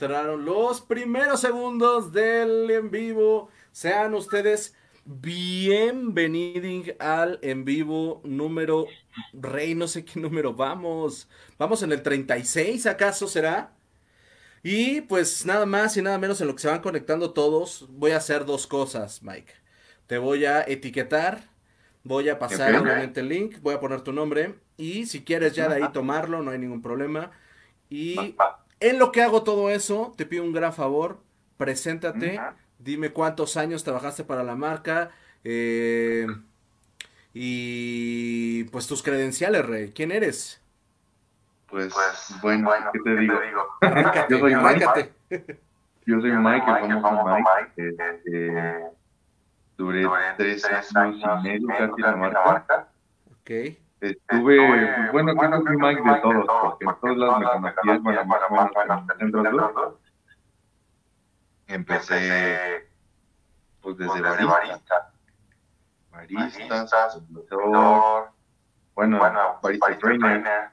entraron los primeros segundos del en vivo. Sean ustedes bienvenidos al en vivo número Rey, no sé qué número vamos. Vamos en el 36, ¿acaso será? Y pues nada más y nada menos en lo que se van conectando todos, voy a hacer dos cosas, Mike. Te voy a etiquetar, voy a pasar obviamente el link, voy a poner tu nombre y si quieres ya de ahí tomarlo, no hay ningún problema. Y en lo que hago todo eso, te pido un gran favor, preséntate, dime cuántos años trabajaste para la marca eh, y pues tus credenciales, Rey. ¿Quién eres? Pues, pues bueno, ¿qué te digo? Yo soy Mike. Yo soy Mike, el famoso Mike. Este, duré tres años y medio casi la marca. Ok. Estuve, pues, bueno, creo que fui Mike de todos, porque en todos lados me conocías, bueno, más o menos. Empecé, pues desde barista, barista, suplidor, bueno, barista trainer,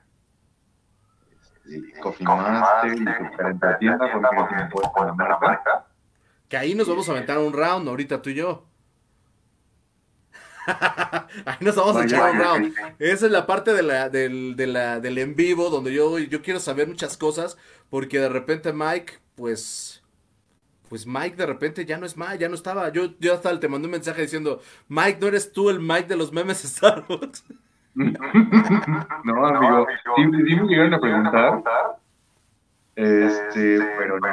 este, coffee master tienda, porque me puesto la marca. Que ahí nos vamos a aventar un round ahorita tú y yo. Ahí nos vamos a echar un round. Esa es la parte de la, del, de la, del en vivo donde yo, yo quiero saber muchas cosas porque de repente Mike, pues, pues Mike de repente ya no es Mike, ya no estaba. Yo, yo hasta te mandé un mensaje diciendo, Mike, ¿no eres tú el Mike de los memes Starbucks? no, amigo, sí, sí me llegaron a preguntar. Este, pero no.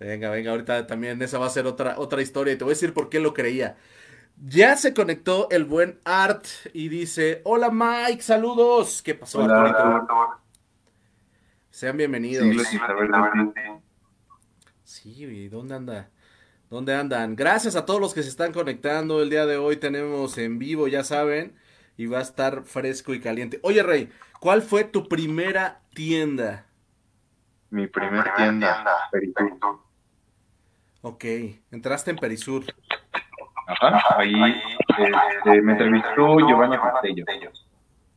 Venga, venga, ahorita también esa va a ser otra, otra historia y te voy a decir por qué lo creía. Ya se conectó el buen Art y dice, hola Mike, saludos. ¿Qué pasó, Hola, Sean bienvenidos. Sí, ¿dónde anda? ¿Dónde andan? Gracias a todos los que se están conectando. El día de hoy tenemos en vivo, ya saben, y va a estar fresco y caliente. Oye, Rey, ¿cuál fue tu primera tienda? Mi primera tienda, Perisur. Ok, entraste en Perisur. Ajá, ahí este, me entrevistó Giovanna Castello.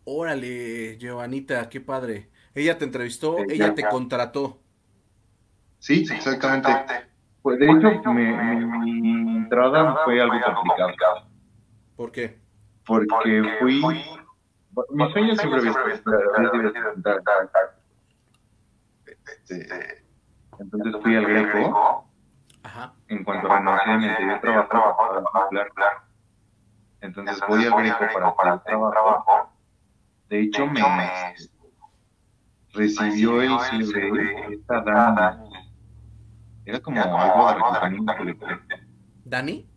Órale, Giovanita, qué padre. Ella te entrevistó, ella, te contrató. Sí, exactamente. Pues de hecho, mi entrada fue algo complicado. ¿Por qué? Porque fui... Mi sueño siempre había sido Entonces fui al Greco en cuanto renuncié mi anterior trabajo, para claro. Entonces voy al Greco para hacer trabajo. De hecho, me recibió el CV esta Dani. Era como algo de reclutamiento colectiva. ¿Dani?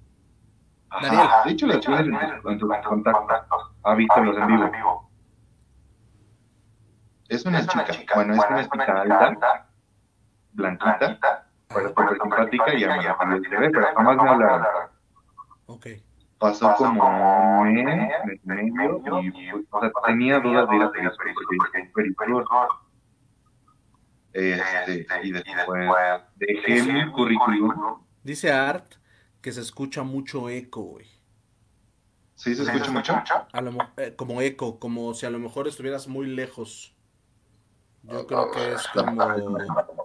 Daniel. De hecho, las tienes en tus contactos. Ha visto los en vivo. Es una chica, bueno, es una chica alta, blanquita, fue súper simpática y ya me la el TV, pero jamás me hablaron. Ok. Pasó como un mes, mes y medio, y o sea, tenía dudas de ir a porque es. Este, y después dejé mi currículum. Dice Art que se escucha mucho eco, güey. ¿Sí se escucha mucho? A lo, eh, como eco, como si a lo mejor estuvieras muy lejos. Yo creo que es como...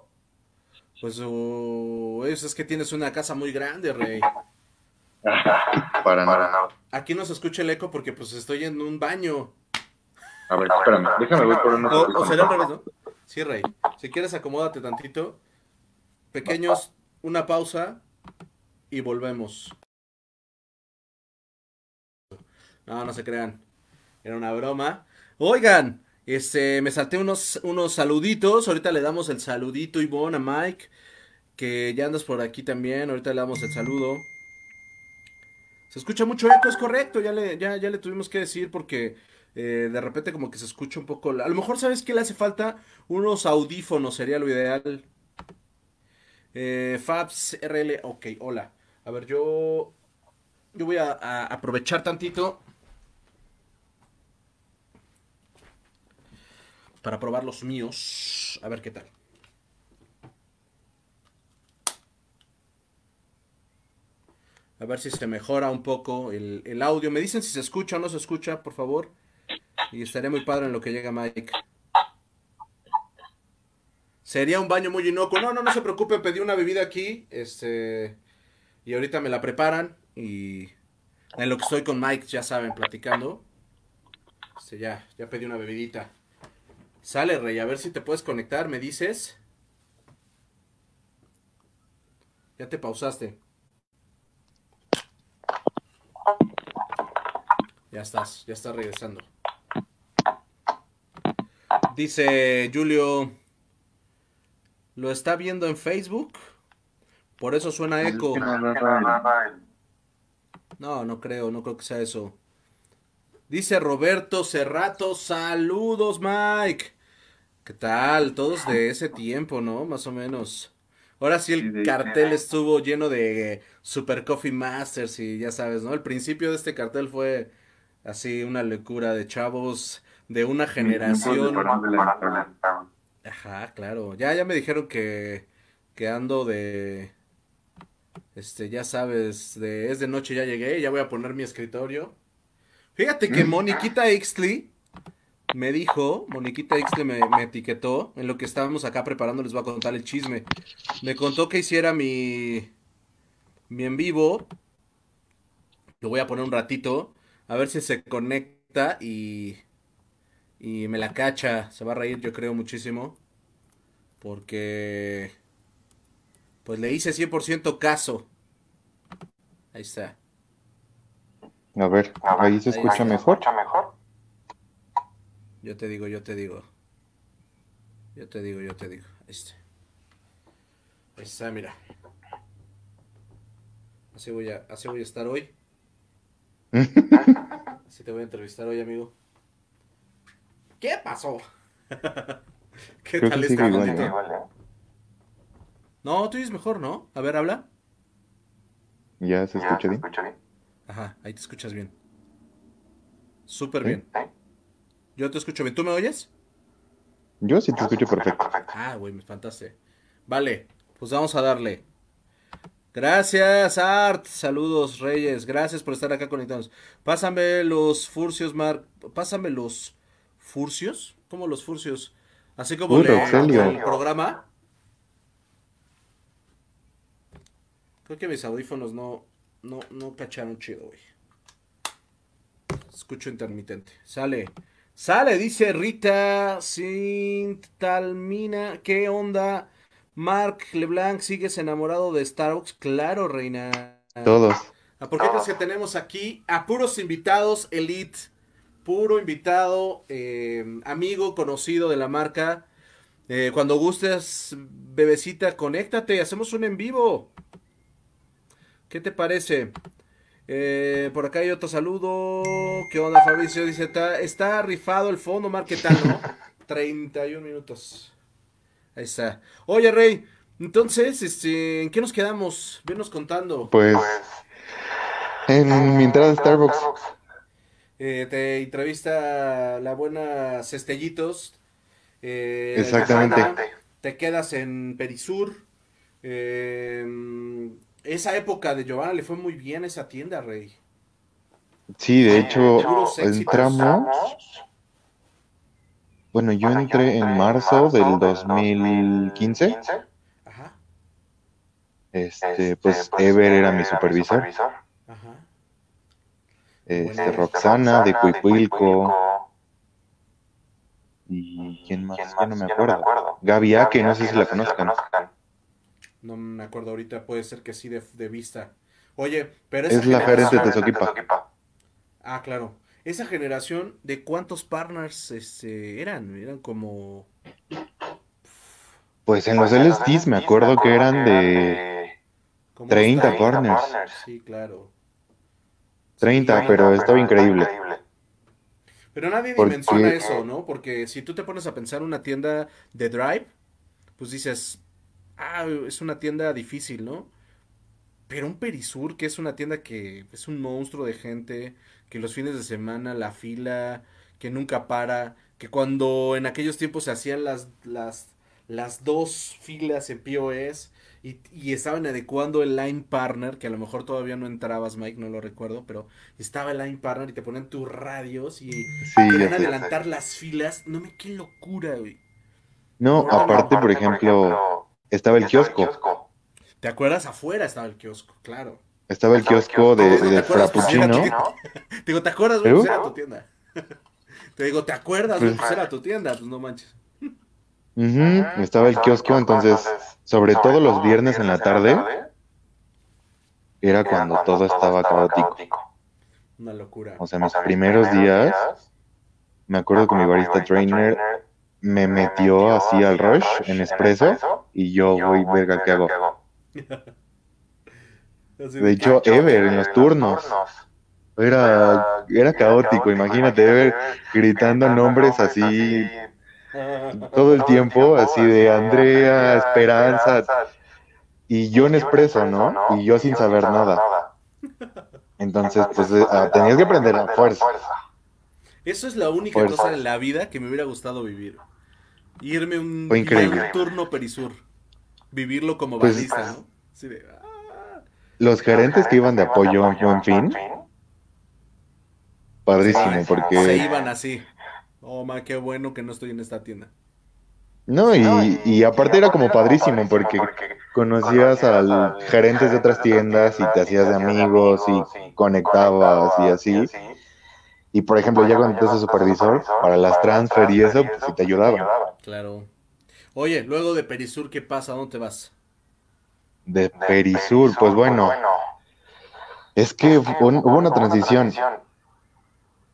Pues uh, es, que tienes una casa muy grande, Rey. Para nada. Aquí no se escucha el eco porque pues estoy en un baño. A ver, espérame, déjame ver por una O, o será al revés, ¿no? Sí, Rey. Si quieres, acomódate tantito. Pequeños, una pausa y volvemos. No, no se crean. Era una broma. Oigan, este, me salté unos, unos saluditos. Ahorita le damos el saludito, Ivonne, a Mike. Que ya andas por aquí también. Ahorita le damos el saludo. Se escucha mucho eco, es correcto. Ya le, ya, ya le tuvimos que decir porque eh, de repente como que se escucha un poco. A lo mejor, ¿sabes qué le hace falta? Unos audífonos sería lo ideal. Eh, Fabs RL, ok, hola. A ver, yo, yo voy a aprovechar tantito para probar los míos. A ver qué tal. A ver si se mejora un poco el, audio. Me dicen si se escucha o no se escucha, por favor. Y estaré muy padre en lo que llega Mike. Sería un baño muy inocuo. No, no, no se preocupe, pedí una bebida aquí, este, y ahorita me la preparan y en lo que estoy con Mike, ya saben, platicando. Este, ya, ya pedí una bebidita. Sale, Rey, a ver si te puedes conectar, me dices. Ya te pausaste. Ya estás, ya estás regresando. Dice Julio, ¿lo está viendo en Facebook? Por eso suena eco. No, no creo, no creo que sea eso. Dice Roberto Cerrato, saludos Mike. ¿Qué tal? Todos de ese tiempo, ¿no? Más o menos. Ahora sí el cartel estuvo lleno de Super Coffee Masters y ya sabes, ¿no? El principio de este cartel fue así una locura de chavos de una generación. Ajá, claro. Ya, ya me dijeron que, que ando de, este, ya sabes, de es de noche ya llegué, ya voy a poner mi escritorio. Fíjate que mm. Moniquita Ixtli me dijo, Moniquita Ixtli me, me, etiquetó en lo que estábamos acá preparando, les voy a contar el chisme. Me contó que hiciera mi, mi en vivo. Lo voy a poner un ratito, a ver si se conecta y, y me la cacha. Se va a reír, yo creo, muchísimo. Porque pues le hice 100% caso. Ahí está. A ver, ahí se escucha mejor. Yo te digo, yo te digo. Yo te digo, yo te digo. Ahí está. Ahí está, mira. Así voy a, así voy a estar hoy. así te voy a entrevistar hoy, amigo. ¿Qué pasó? ¿Qué tal está? No, tú dices mejor, ¿no? A ver, habla. ¿Ya se escucha, bien? Ajá, ahí te escuchas bien. Súper bien. Yo te escucho bien. ¿Tú me oyes? Yo sí te escucho perfecto. Ah, güey, me espantaste. Vale, pues vamos a darle. Gracias, Art. Saludos, Reyes. Gracias por estar acá conectados. Pásame los furcios, Mark. Pásame los furcios. ¿Cómo los furcios? Así como el programa. Creo que mis audífonos no, no, no cacharon chido, güey. Escucho intermitente. Sale. Sale, dice Rita Sintalmina. ¿Qué onda? Mark LeBlanc, ¿sigues enamorado de Starbucks? Claro, reina. Todos. Ah, ¿Por qué crees que tenemos aquí a puros invitados elite? Puro invitado, eh, amigo, conocido de la marca. Eh, cuando gustes, bebecita, conéctate, hacemos un en vivo. ¿Qué te parece? Eh, por acá hay otro saludo. ¿Qué onda, Fabricio? Dice, está, está rifado el fondo, Mar, ¿qué tal, no? 31 minutos. Ahí está. Oye, Rey, entonces, este, ¿en qué nos quedamos? Venos contando. Pues, en mi entrada a Starbucks. Eh, te entrevista la buena Cestellitos. Eh, Exactamente. Te quedas en Perisur. Eh, esa época de Giovanna le fue muy bien a esa tienda, Rey. Sí, de hecho, entramos. Bueno, yo entré en marzo del 2015. Ajá. Este, este, pues, pues Ever era mi supervisor. Ajá. Este, Roxana de Cuicuilco. ¿Y quién más? Ya no me acuerdo. Gaby que no sé si la conozcan. No me acuerdo ahorita, puede ser que sí de, vista. Oye, pero esa Es la gerente de Soquipa. Ah, claro. Esa generación, ¿de cuántos partners este, eran? Eran como... Pues en los LSDs me acuerdo que eran de 30 partners. Sí, claro. 30, pero estaba increíble. Pero nadie menciona eso, ¿no? Porque si tú te pones a pensar una tienda de Drive, pues dices, ah, es una tienda difícil, ¿no? Pero un Perisur, que es una tienda que es un monstruo de gente, que los fines de semana la fila, que nunca para, que cuando en aquellos tiempos se hacían las, las, las dos filas en POS y, y, estaban adecuando el line partner, que a lo mejor todavía no entrabas, Mike, no lo recuerdo, pero estaba el line partner y te ponían tus radios y sí, querían adelantar las filas. No me, qué locura, güey. No, aparte, por ejemplo, estaba el kiosco. ¿Te acuerdas? Afuera estaba el kiosco, claro. Estaba el kiosco de, de Frappuccino. Digo, ¿te acuerdas? Pues era tu tienda. Te digo, ¿te acuerdas? Pues, pues era tu tienda, pues no manches. Estaba el kiosco, entonces, sobre todo los viernes en la tarde, era cuando todo estaba caótico. Una locura. O sea, mis primeros días, me acuerdo que mi barista trainer me metió así al rush en espresso y yo voy, verga, ¿qué hago? De hecho, Ever en los turnos. Era, era caótico, imagínate, Ever gritando nombres así todo el tiempo, así de Andrea, Esperanza, y yo en expreso, ¿no? Y yo sin saber nada. Entonces, pues eh, ah, tenías que aprender la fuerza. Eso es la única cosa en la vida que me hubiera gustado vivir. Irme un, turno Perisur. Vivirlo como pues, ¿no? Ah. Los gerentes que iban de apoyo en fin. Padrísimo, porque. Se iban así. Oh, ma, qué bueno que no estoy en esta tienda. No, y, y aparte era como padrísimo porque conocías a gerentes de otras tiendas y te hacías de amigos y conectabas y así. Y por ejemplo, ya cuando tú supervisor, para las transfer y eso, pues sí te ayudaban. Claro. Oye, luego de Perisur, ¿qué pasa? ¿Dónde te vas? De Perisur, pues bueno. Es que hubo una transición.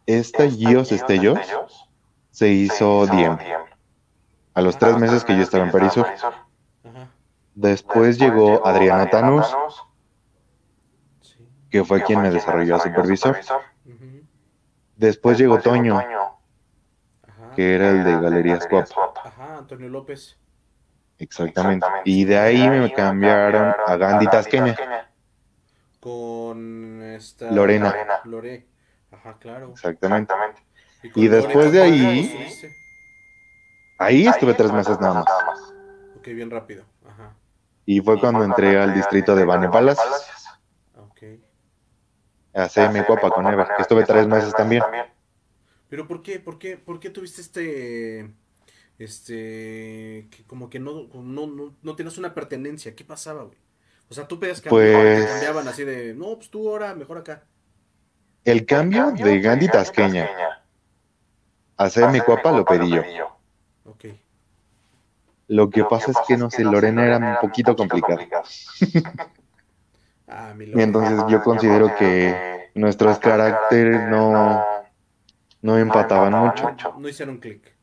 Esta Gios Estellos se hizo Diem. A los tres meses que yo estaba en Perisur. Después llegó Adriana Tanus, que fue quien me desarrolló a supervisor. Después llegó Toño, que era el de Galerías Swap. Ajá, Antonio López. Exactamente. Y de ahí me cambiaron a Gandhi Tasqueña. Con esta... Lorena. Lore. Ajá, claro. Exactamente. Y, después de ahí... Ahí estuve tres meses nada más. Ok, bien rápido. Ajá. Y fue cuando entré al distrito de Bane Palacios. A CM Copa con Ever, que estuve tres meses también. Pero ¿por qué, por qué, por qué tuviste este, este, que como que no, no, no, no tienes una pertenencia? ¿Qué pasaba, güey? O sea, tú pedías que pues... cambiaban así de, no, pues tú ahora mejor acá. El cambio de Gandhi Tasqueña a CM Copa lo pedí yo. Ok. Lo que pasa es que, no sé, Lorena era un poquito complicado. Ah, y entonces yo considero que nuestros caracteres no, no empataban mucho. No hicieron clic.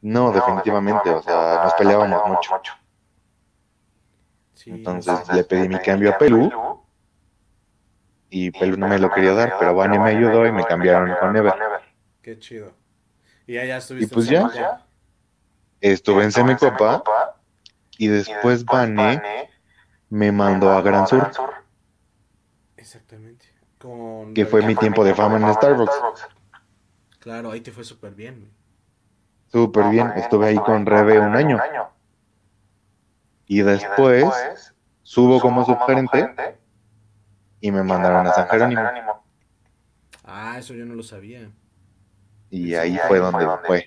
No, definitivamente, o sea, nos peleábamos mucho. Entonces le pedí mi cambio a Pelú y Pelú no me lo quería dar, pero Vane me ayudó y me cambiaron con Ever. Qué chido. Y allá estuviste. Y pues ya, estuve en Semicopa y después Vane me mandó a Gran Sur. Exactamente. Con que fue mi tiempo de fama en Starbucks. Claro, ahí te fue súper bien. Súper bien, estuve ahí con Rebe un año. Y después subo como subgerente y me mandaron a San Jerónimo. Ah, eso yo no lo sabía. Y ahí fue donde fue.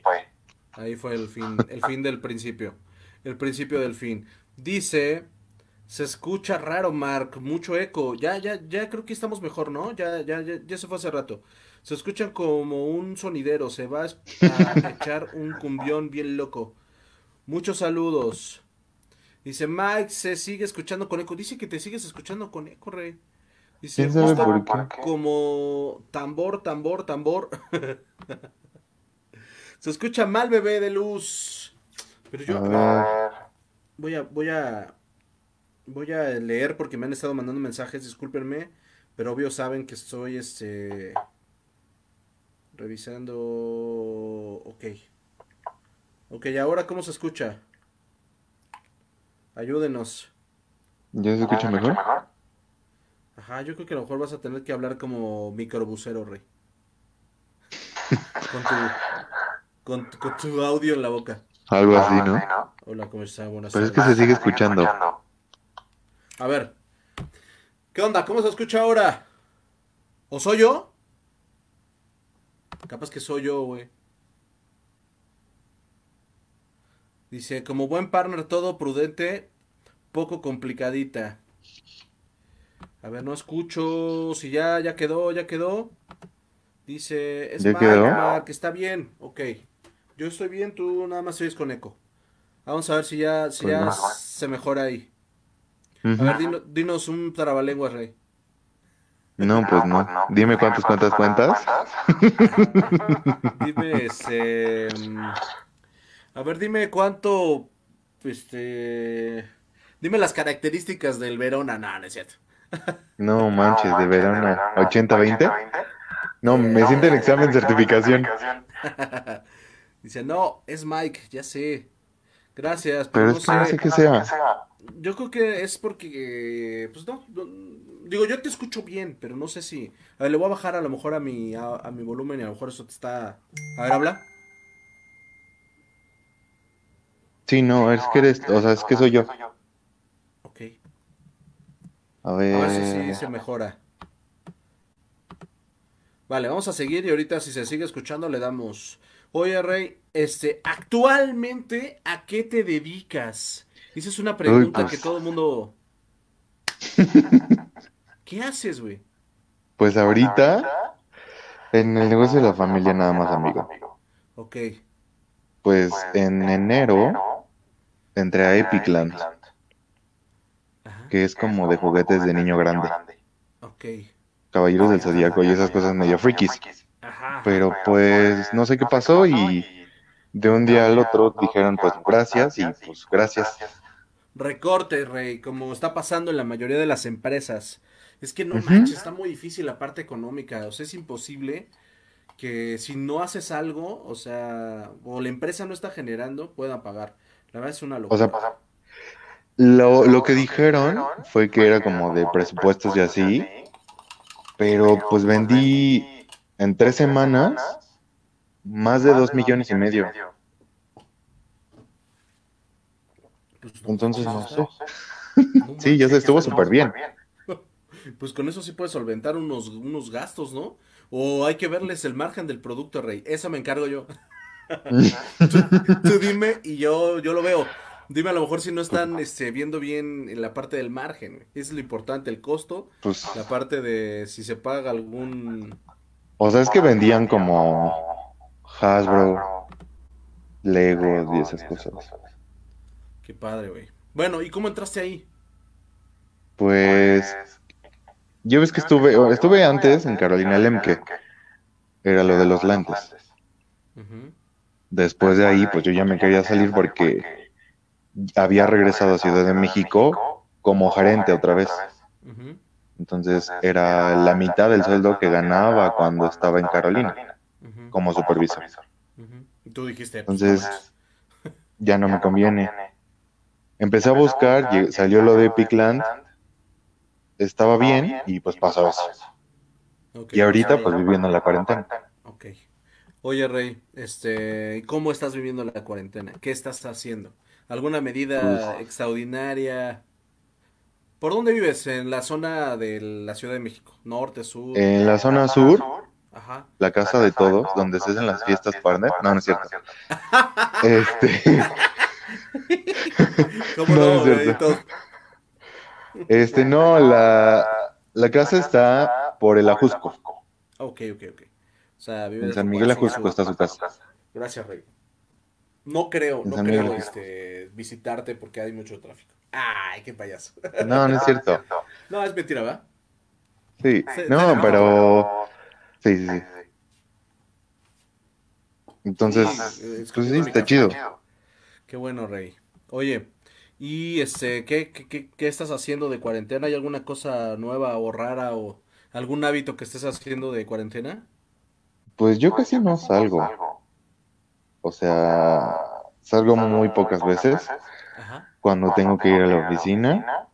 Ahí fue el fin, el fin del principio. El principio del fin. Dice se escucha raro, Mark, mucho eco. Ya, ya, ya creo que estamos mejor, ¿no? Ya, ya, ya, ya se fue hace rato. Se escucha como un sonidero, se va a echar un cumbión bien loco. Muchos saludos. Dice Mike, se sigue escuchando con eco. Dice que te sigues escuchando con eco, rey. Dice, como tambor, tambor, tambor. se escucha mal, bebé de luz. Pero yo voy a, voy a voy a leer porque me han estado mandando mensajes, discúlpenme, pero obvio saben que estoy este revisando. Ok. Ok, ahora cómo se escucha? Ayúdenos. ¿Ya se escucha mejor? Ajá, yo creo que a lo mejor vas a tener que hablar como microbusero, Rey. con, tu, con, tu audio en la boca. Algo así, ¿no? Hola, ¿cómo está? Buenas Pero es que se sigue escuchando. A ver. ¿Qué onda? ¿Cómo se escucha ahora? ¿O soy yo? Capaz que soy yo, güey. Dice, como buen partner, todo prudente, poco complicadita. A ver, no escucho. Si ya, ya quedó, ya quedó. Dice, es Mark, que está bien. Ok. Yo estoy bien, tú nada más sigues con eco. Vamos a ver si ya, si pues ya se mejora ahí. A ver, dinos un trabalenguas, Rey. No, pues no. Dime cuántas cuántas cuentas. dime, este... A ver, dime cuánto... Este... Dime las características del Verona. No, no es cierto. No manches, de Verona. ¿80-20? No, me siento en examen de certificación. Dice, no, es Mike, ya sé. Gracias. Pero, no sé que sea. Yo creo que es porque, pues no, digo, yo te escucho bien, pero no sé si, a ver, le voy a bajar a lo mejor a mi, a, mi volumen y a lo mejor eso te está, a ver, habla. Sí, no, es que eres, o sea, es que soy yo. Ok. A ver. A ver si sí se mejora. Vale, vamos a seguir y ahorita si se sigue escuchando le damos. Oye, Rey, este, actualmente, ¿a qué te dedicas? Esa es una pregunta que pues. todo el mundo... ¿Qué haces, güey? Pues ahorita, en el negocio de la familia nada más, amigo. Ok. Pues en enero entré a Epicland, que es como de juguetes de niño grande. Ok. Caballeros del Zodíaco y esas cosas medio frikis. Pero pues no sé qué pasó y de un día al otro dijeron pues gracias y pues gracias. Recorte, Rey, como está pasando en la mayoría de las empresas. Es que no manches, está muy difícil la parte económica. O sea, es imposible que si no haces algo, o sea, o la empresa no está generando, puedan pagar. La verdad es una locura. O sea, lo, lo que dijeron fue que era como de presupuestos y así, pero pues vendí en tres semanas más de dos millones y medio. Pues Entonces no sé. sí, ya se estuvo súper bien. Pues con eso sí puedes solventar unos, unos gastos, ¿no? O hay que verles el margen del producto, Rey. Eso me encargo yo. tú, dime y yo, yo lo veo. Dime a lo mejor si no están este, viendo bien la parte del margen. Es lo importante, el costo. Pues, la parte de si se paga algún... O sea, es que vendían como Hasbro, Lego y esas cosas. Qué padre, güey. Bueno, ¿y cómo entraste ahí? Pues... Yo ves que estuve, estuve antes en Carolina Lemke. Era lo de los lentes. Después de ahí, pues yo ya me quería salir porque había regresado a Ciudad de México como gerente otra vez. Entonces era la mitad del sueldo que ganaba cuando estaba en Carolina como supervisor. Tú dijiste. Entonces ya no me conviene. Empecé a buscar, salió lo de Epicland, estaba bien y pues pasó eso. Y ahorita pues viviendo en la cuarentena. Ok. Oye Rey, este, ¿cómo estás viviendo la cuarentena? ¿Qué estás haciendo? ¿Alguna medida extraordinaria? ¿Por dónde vives? ¿En la zona de la Ciudad de México? ¿Norte, sur? En la zona sur, Ajá. la casa de todos, donde se hacen las fiestas partner. No, no es cierto. este. ¿Cómo no, no Este, no, la, la casa está por el Ajusco. Ok, ok, ok. O sea, vive en San Miguel Ajusco está su casa. Gracias, Rey. No creo, no creo este, visitarte porque hay mucho tráfico. Ay, qué payaso. No, no es cierto. No, es mentira, ¿verdad? Sí, no, pero... Sí, sí, sí. Entonces, pues sí, está chido. Qué bueno, Rey. Oye, ¿y este, ¿qué, qué, qué estás haciendo de cuarentena? ¿Hay alguna cosa nueva o rara o algún hábito que estés haciendo de cuarentena? Pues yo casi no salgo. O sea, salgo muy pocas veces cuando tengo que ir a la oficina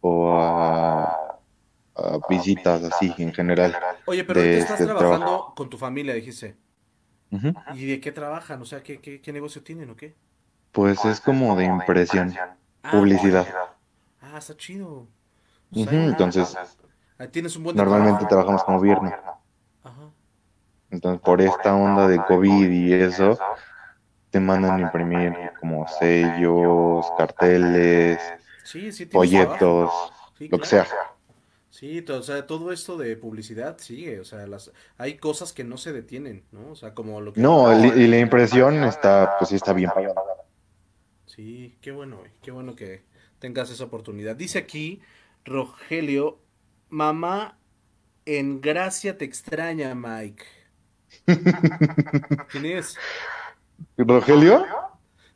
o a, visitas así en general. Oye, pero ¿qué estás trabajando con tu familia, dijiste. ¿Y de qué trabajan? O sea, ¿qué, qué, negocio tienen o qué? Pues es como de impresión, ah, publicidad. Ah, está chido. entonces, normalmente trabajamos como viernes. Entonces, por esta onda de COVID y eso, te mandan imprimir como sellos, carteles, folletos, lo que sea. Sí, o sea, todo esto de publicidad sigue, o sea, las, hay cosas que no se detienen, ¿no? O sea, como lo que... No, y la impresión está, pues sí está bien pagada. Sí, qué bueno, qué bueno que tengas esa oportunidad. Dice aquí, Rogelio, mamá en gracia te extraña, Mike. ¿Quién es? ¿Rogelio?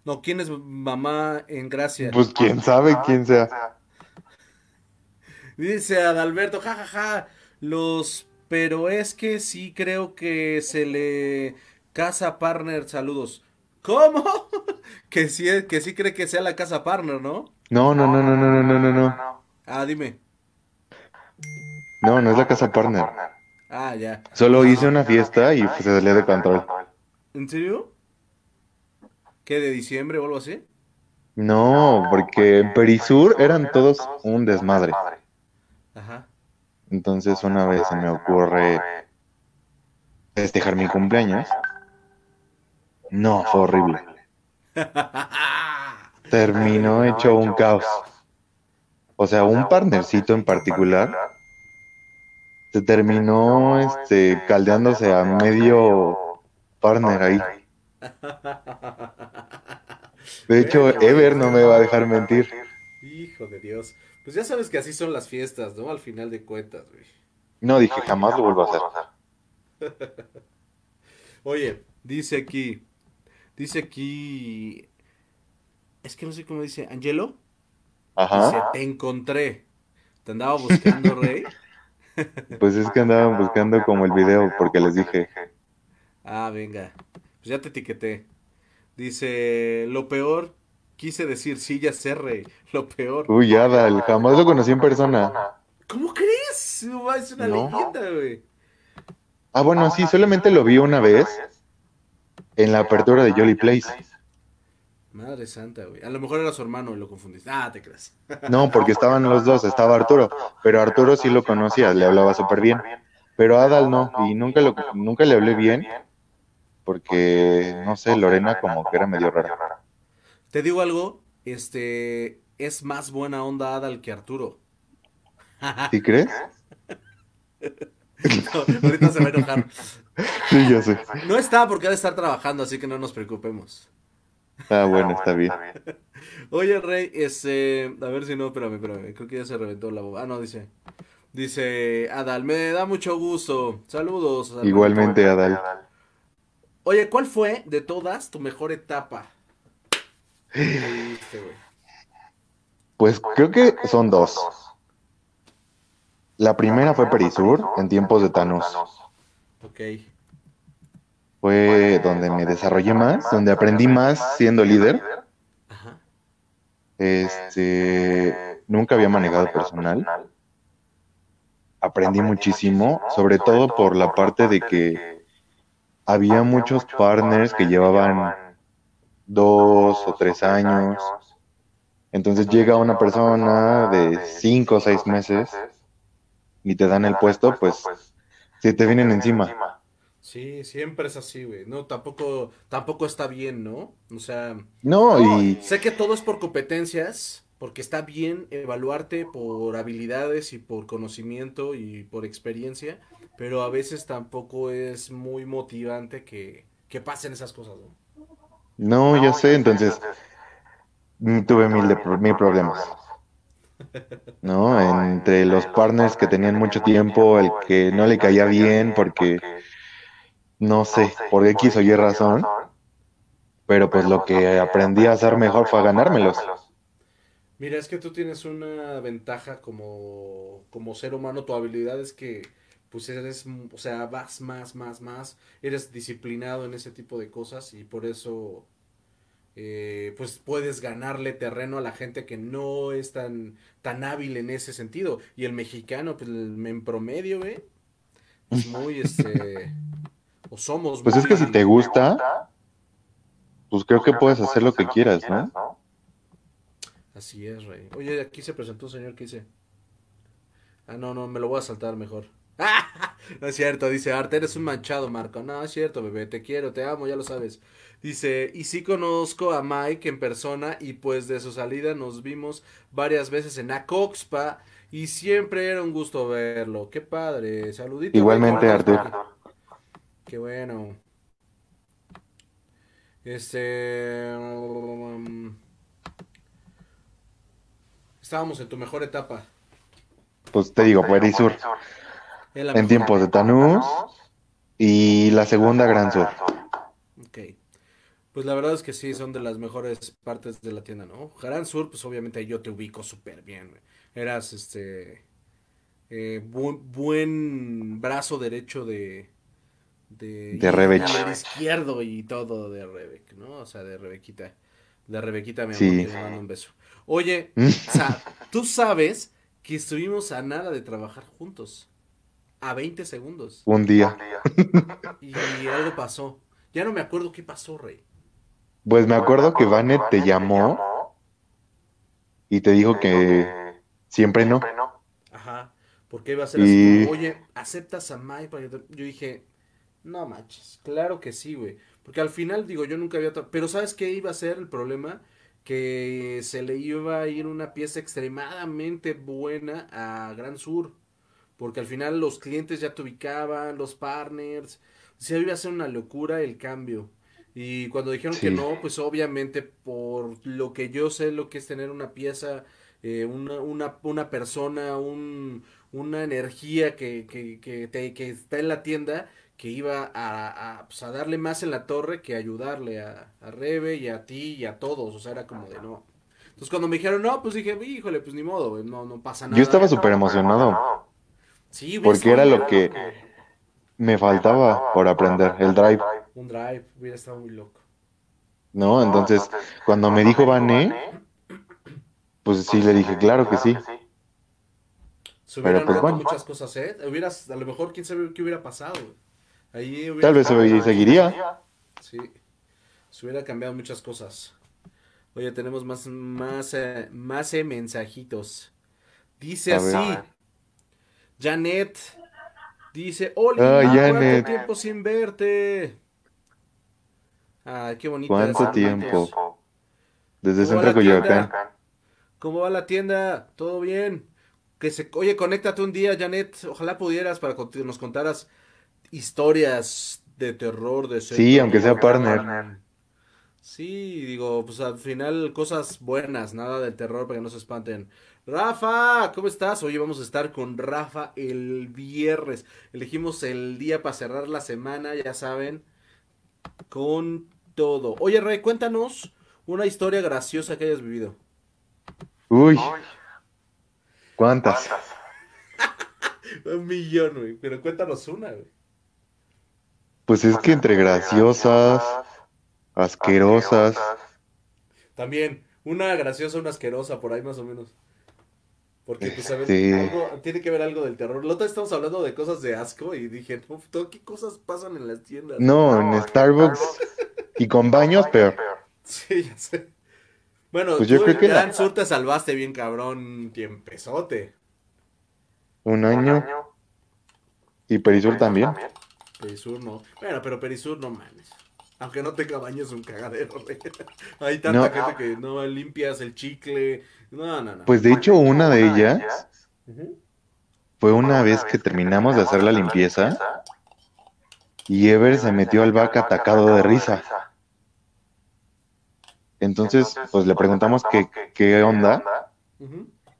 No, ¿quién es mamá en gracia? Pues quién sabe quién sea. Dice Adalberto, jajaja, ja, ja, los, pero es que sí creo que se le casa partner, saludos. ¿Cómo? que sí, que sí cree que sea la casa partner, ¿no? No, no, no, no, no, no, no, no. Ah, dime. No, no es la casa partner. Ah, ya. Solo hice una fiesta y se salió de control. ¿En serio? ¿Qué, de diciembre o algo así? No, porque en Perisur eran todos un desmadre. Ajá. Entonces una vez se me ocurre festejar mi cumpleaños. No, fue horrible. Terminó hecho un caos. O sea, un partnercito en particular se terminó este caldeándose a medio partner ahí. De hecho, Ever no me va a dejar mentir. Hijo de Dios. Pues ya sabes que así son las fiestas, ¿no? Al final de cuentas, güey. No, dije, jamás lo vuelvo a hacer. Oye, dice aquí, dice aquí, es que no sé cómo dice, Angelo. Ajá. Dice, te encontré. Te andaba buscando, Rey. Pues es que andaban buscando como el video porque les dije. Ah, venga. Pues ya te etiqueté. Dice, lo peor Quise decir, sí, ya sé, rey. Lo peor. Uy, Adal, jamás lo conocí en persona. ¿Cómo crees? Es una leyenda, güey. Ah, bueno, sí, solamente lo vi una vez en la apertura de Jolly Place. Madre santa, güey. A lo mejor era su hermano y lo confundiste. Ah, te crees. No, porque estaban los dos, estaba Arturo. Pero Arturo sí lo conocía, le hablaba súper bien. Pero Adal no, y nunca, lo, nunca le hablé bien. Porque, no sé, Lorena como que era medio rara. Te digo algo, este es más buena onda Adal que Arturo. ¿Sí crees? ahorita se va a enojar. Sí, ya sé. No está porque ha de estar trabajando, así que no nos preocupemos. Ah, bueno, está bien. Oye, Rey, este, a ver si no, espérame, espérame, creo que ya se reventó la boca. Ah, no, dice. Dice, Adal, me da mucho gusto. Saludos. Igualmente, Adal. Oye, ¿cuál fue de todas tu mejor etapa? Pues creo que son dos. La primera fue Perisur, en tiempos de Thanos. Ok. Fue donde me desarrollé más, donde aprendí más siendo líder. Este, nunca había manejado personal. Aprendí muchísimo, sobre todo por la parte de que había muchos partners que llevaban dos o tres años. Entonces llega una persona de cinco o seis meses y te dan el puesto, pues si te vienen encima. Sí, siempre es así, güey. No, tampoco, tampoco está bien, ¿no? O sea. No, y. Sé que todo es por competencias, porque está bien evaluarte por habilidades y por conocimiento y por experiencia, pero a veces tampoco es muy motivante que, que pasen esas cosas, ¿no? No, ya sé, entonces mm, tuve mil, de, mil problemas. ¿No? Entre los partners que tenían mucho tiempo, el que no le caía bien porque, no sé, por X o Y razón, pero pues lo que aprendí a hacer mejor fue a ganármelos. Mira, es que tú tienes una ventaja como, como ser humano, tu habilidad es que pues eres, o sea, vas más, más, más, eres disciplinado en ese tipo de cosas y por eso, eh, pues puedes ganarle terreno a la gente que no es tan, tan hábil en ese sentido. Y el mexicano, pues en promedio, ¿eh? Es muy, este, o somos. Pues es que si te gusta, pues creo que puedes hacer lo que quieras, ¿no? Así es, Rey. Oye, aquí se presentó un señor que dice... Ah, no, no, me lo voy a saltar mejor. no es cierto, dice Arte, eres un manchado, Marco. No, es cierto, bebé, te quiero, te amo, ya lo sabes. Dice, y sí conozco a Mike en persona y pues de su salida nos vimos varias veces en Acoxpa y siempre era un gusto verlo. Qué padre, saludito. Igualmente, Artur. Qué bueno. Este... Um, estábamos en tu mejor etapa. Pues te digo, Perisur. En tiempos de Tanús y la segunda Gran Sur. Ok. Pues la verdad es que sí, son de las mejores partes de la tienda, ¿no? Gran Sur, pues obviamente yo te ubico súper bien, Eras, este, eh, buen, brazo derecho de... De, de izquierdo y todo de Rebeca, ¿no? O sea, de Rebequita. De Rebequita, me sí. mando un beso. Oye, o sea, tú sabes que estuvimos a nada de trabajar juntos. A 20 segundos. Un día. Y algo pasó. Ya no me acuerdo qué pasó, Rey. Pues me acuerdo que Vanet te llamó y te dijo que siempre no. Ajá, porque iba a ser así oye, ¿aceptas a Mike? Yo dije, no manches, claro que sí, güey. Porque al final, digo, yo nunca había... Pero ¿sabes qué iba a ser el problema? Que se le iba a ir una pieza extremadamente buena a Gran Sur. Porque al final los clientes ya te ubicaban, los partners. O sea, iba a ser una locura el cambio. Y cuando dijeron que no, pues obviamente por lo que yo sé lo que es tener una pieza, eh, una, una, una, persona, un, una energía que, que, que, te, que, está en la tienda, que iba a, a, pues a, darle más en la torre que ayudarle a, a Rebe y a ti y a todos. O sea, era como de no. Entonces cuando me dijeron no, pues dije, híjole, pues ni modo, no, no pasa nada. Yo estaba súper emocionado. Sí, porque era lo que me faltaba por aprender, el drive un drive, hubiera estado muy loco. No, entonces, cuando me dijo Vané, pues sí le dije, claro que sí. Se hubieran Pero, pues, muchas cosas, ¿eh? Hubieras, a lo mejor, quién sabe qué hubiera pasado. Ahí hubiera Tal vez se seguiría. Sí, se hubiera cambiado muchas cosas. Oye, tenemos más, más, eh, más eh, mensajitos. Dice así. Janet. Dice, hola, ¿cuánto tiempo sin verte? Ah, qué bonito. ¿Cuánto tiempo? Desde Centro Coyoacán. ¿Cómo va la tienda? ¿Todo bien? Que se... Oye, conéctate un día, Janet. Ojalá pudieras para que nos contaras historias de terror de Sí, aunque sea partner. Sí, digo, pues al final cosas buenas, nada del terror para que no se espanten. Rafa, ¿cómo estás? Hoy vamos a estar con Rafa el viernes. Elegimos el día para cerrar la semana, ya saben con todo. Oye, Rey, cuéntanos una historia graciosa que hayas vivido. Uy. ¿Cuántas? Un millón, güey. Pero cuéntanos una, güey. Pues es que entre graciosas, asquerosas. También, una graciosa, una asquerosa, por ahí más o menos. Porque, pues, ¿sabes? tiene que ver algo del terror. La otra estamos hablando de cosas de asco y dije, ¿qué cosas pasan en las tiendas? No, en Starbucks y con baños, peor. Sí, ya sé. Bueno, pues tú yo creo que Gran Sur te salvaste bien, cabrón, tiempezote. Un año. Y Perisur también. Perisur no. Bueno, pero Perisur no mames. Aunque no tenga baños, un cagadero. Hay tanta gente que no limpias el chicle, no, no, no. Pues de hecho, una de ellas fue una vez que terminamos de hacer la limpieza y Ever se metió al vaca atacado de risa. Entonces, pues le preguntamos qué, qué onda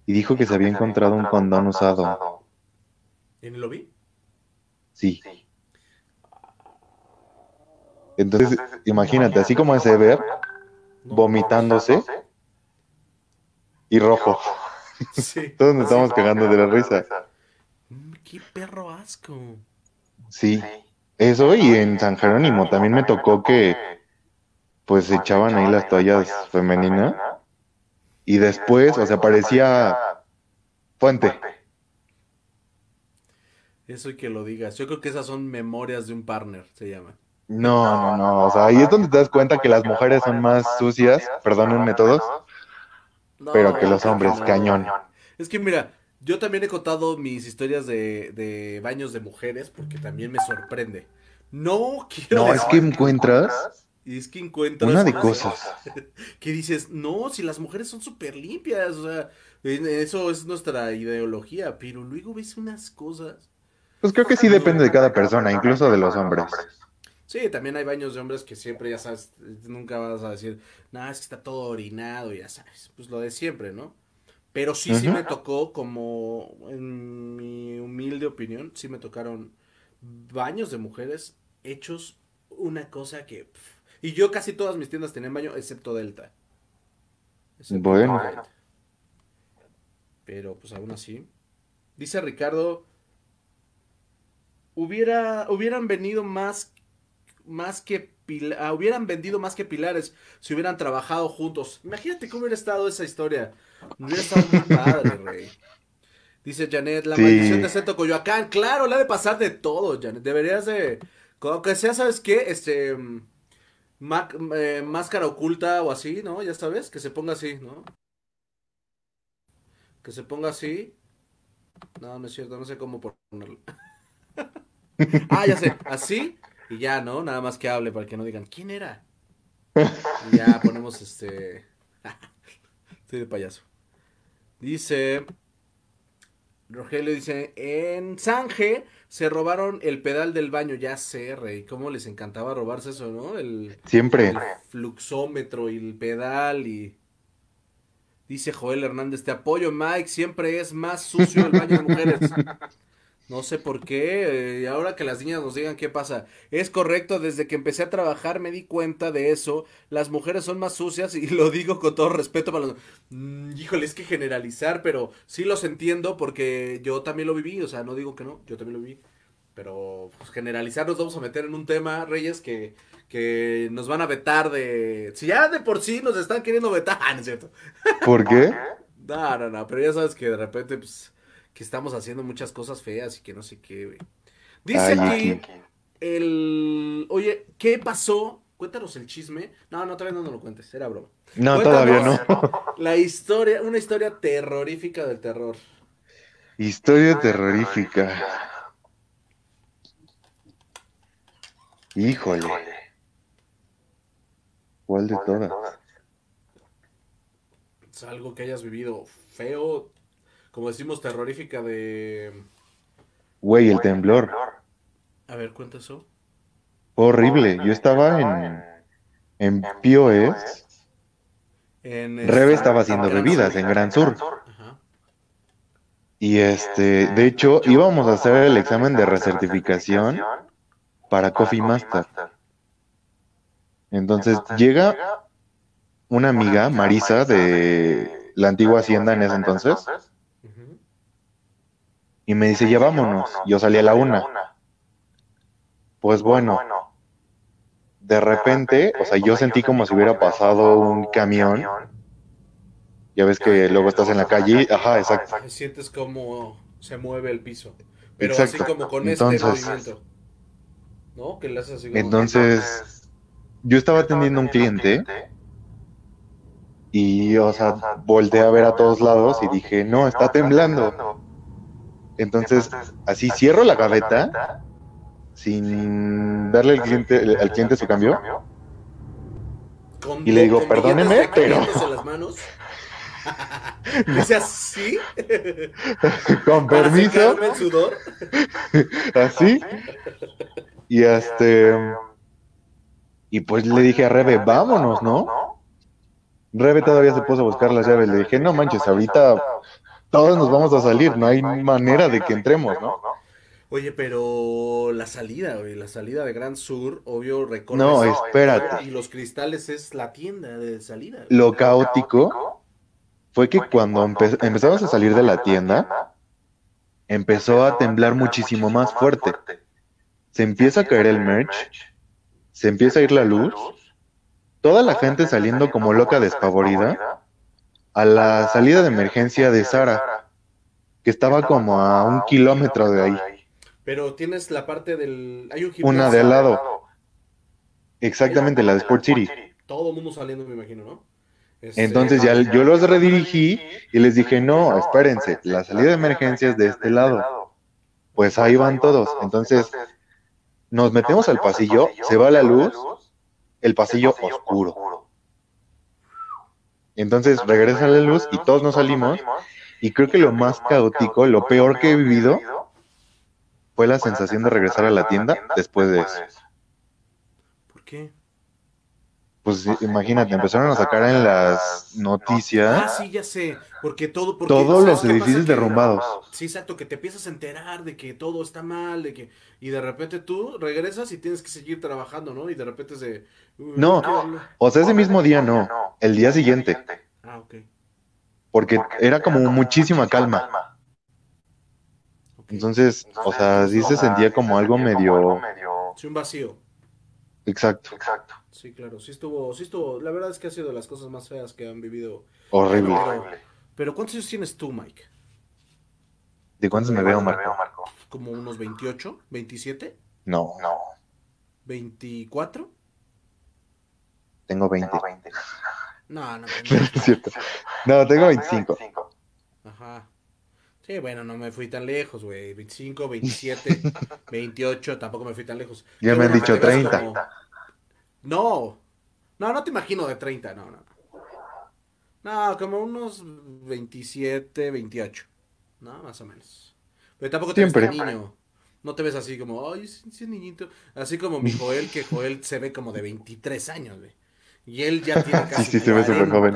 y dijo que se había encontrado un condón usado. ¿En el lobby? Sí. Entonces, imagínate, así como ese Ever vomitándose y rojo. Sí. Todos nos estamos cagando de la risa. Mm, qué perro asco. Sí. Eso y en San Jerónimo también me tocó que pues echaban ahí las toallas femeninas y después, o sea, parecía fuente. Eso y que lo digas. Yo creo que esas son memorias de un partner, se llama. No, no, no. O sea, ahí es donde te das cuenta que las mujeres son más sucias, perdónenme todos, pero que los hombres, cañón. Es que mira, yo también he contado mis historias de, de baños de mujeres porque también me sorprende. No quiero. No, es que encuentras. Y es que encuentras. Una de cosas. Que dices, no, si las mujeres son súper limpias, o sea, eso es nuestra ideología, pero luego ves unas cosas. Pues creo que sí depende de cada persona, incluso de los hombres. Sí, también hay baños de hombres que siempre, ya sabes, nunca vas a decir, nada, es que está todo orinado, ya sabes, pues lo de siempre, ¿no? Pero sí, sí me tocó, como en mi humilde opinión, sí me tocaron baños de mujeres hechos una cosa que... y yo casi todas mis tiendas tenían baño, excepto Delta. bueno. Pero pues aún así. Dice Ricardo, hubiera, hubieran venido más, más que ah, hubieran vendido más que pilares si hubieran trabajado juntos. Imagínate cómo hubiera estado esa historia. Hubiera estado muy padre, rey. Dice Janet, la maldición de Seto Coyoacán. Claro, le ha de pasar de todo, Janet. Deberías de. Aunque sea, ¿sabes qué? Este. Mm, eh, máscara oculta o así, ¿no? Ya sabes, que se ponga así, ¿no? Que se ponga así. No, no es cierto, no sé cómo ponerlo. ah, ya sé, así y ya, ¿no? Nada más que hable para que no digan, ¿quién era? Y ya ponemos este. Estoy de payaso. Dice. Rogelio dice: En Sanje se robaron el pedal del baño. Ya sé, rey. ¿Cómo les encantaba robarse eso, no? El, Siempre. El fluxómetro y el pedal y. Dice Joel Hernández: Te apoyo, Mike. Siempre es más sucio el baño de mujeres. No sé por qué, y ahora que las niñas nos digan qué pasa. Es correcto, desde que empecé a trabajar me di cuenta de eso. Las mujeres son más sucias y lo digo con todo respeto para los... Mm, híjole, es que generalizar, pero sí los entiendo porque yo también lo viví, o sea, no digo que no, yo también lo viví. Pero pues, generalizar nos vamos a meter en un tema, Reyes, que, que nos van a vetar de... Si ya de por sí nos están queriendo vetar, ¿no es cierto? ¿Por qué? no, no, no, pero ya sabes que de repente, pues que estamos haciendo muchas cosas feas y que no sé qué, güey. Dice aquí el... Oye, ¿qué pasó? Cuéntanos el chisme. No, no, todavía no nos lo cuentes, era broma. No, todavía no. La historia, una historia terrorífica del terror. Historia terrorífica. Híjole. ¿Cuál de todas? Es algo que hayas vivido feo, como decimos, terrorífica de... Güey, el temblor. A ver, cuenta eso. Horrible. Yo estaba en, en POS. En Rebe estaba haciendo bebidas en Gran Sur. Y este, de hecho, íbamos a hacer el examen de recertificación para Coffee Master. Entonces llega una amiga, Marisa, de la antigua hacienda en ese entonces, y me dice, ya vámonos. Yo salí a la una. Pues bueno, de repente, o sea, yo sentí como si hubiera pasado un camión. Ya ves que luego estás en la calle, ajá, exacto. Sientes como se mueve el piso. Pero así como con este movimiento. ¿No? Que le haces así Entonces, yo estaba atendiendo a un cliente y, o sea, volteé a ver a todos lados y dije, no, está temblando. Entonces, así cierro la gaveta sin darle al cliente, al cliente su cambio. y le digo, perdóneme, pero... las manos. Dice así. Con permiso. el sudor. así. Y este. Y pues le dije a Rebe, vámonos, ¿no? Rebe todavía se puso a buscar las llaves. Le dije, no manches, ahorita todos nos vamos a salir, no hay manera de que entremos, ¿no? Oye, pero la salida, güey, la salida de Gran Sur, obvio, recorre. No, espérate. Y los cristales es la tienda de salida. Lo caótico fue que cuando empezamos a salir de la tienda, empezó a temblar muchísimo más fuerte. Se empieza a caer el merch, se empieza a ir la luz, toda la gente saliendo como loca despavorida a la salida de emergencia de Sara, que estaba como a un kilómetro de ahí. Pero tienes la parte del... Hay un Una de al lado. Exactamente, la de Sport City. Todo el mundo saliendo, me imagino, ¿no? Este, Entonces ya yo los redirigí y les dije, no, espérense, la salida de emergencia es de este lado. Pues ahí van todos. Entonces nos metemos al pasillo, se va la luz, el pasillo oscuro. Entonces regresa la luz y todos nos salimos. Y creo que lo más caótico, lo peor que he vivido, fue la sensación de regresar a la tienda después de eso. ¿Por qué? Pues imagínate, empezaron a sacar en las noticias. Ah, sí, ya sé. Porque todo. Todos los edificios derrumbados. sí, exacto, que te empiezas a enterar de que todo está mal, de que. Y de repente tú regresas y tienes que seguir trabajando, ¿no? Y de repente se. No, o sea, ese mismo día no. El día siguiente. Ah, ok. Porque era como muchísima calma. Entonces, o sea, sí se sentía como algo medio... Sí, un vacío. Exacto. Exacto. Sí, claro, sí estuvo, sí estuvo, la verdad es que ha sido de las cosas más feas que han vivido. Horrible. Pero, ¿cuántos años tienes tú, Mike? ¿De cuántos me veo, Marco? Como unos 28, 27? No. No. ¿24? Tengo 20. Tengo 20. No, no. es cierto. No, tengo 25. Ajá. Sí, bueno, no me fui tan lejos, güey. 25, 27, 28, tampoco me fui tan lejos. Ya me han dicho 30. No, no, no te imagino de 30, no, no. No, como unos 27, 28. No, más o menos. Pero tampoco te ves tan niño. No te ves así como, ay, sí, sí, niñito. Así como mi Joel, que Joel se ve como de 23 años, güey. Y él ya tiene casi. sí, sí, se ve súper joven.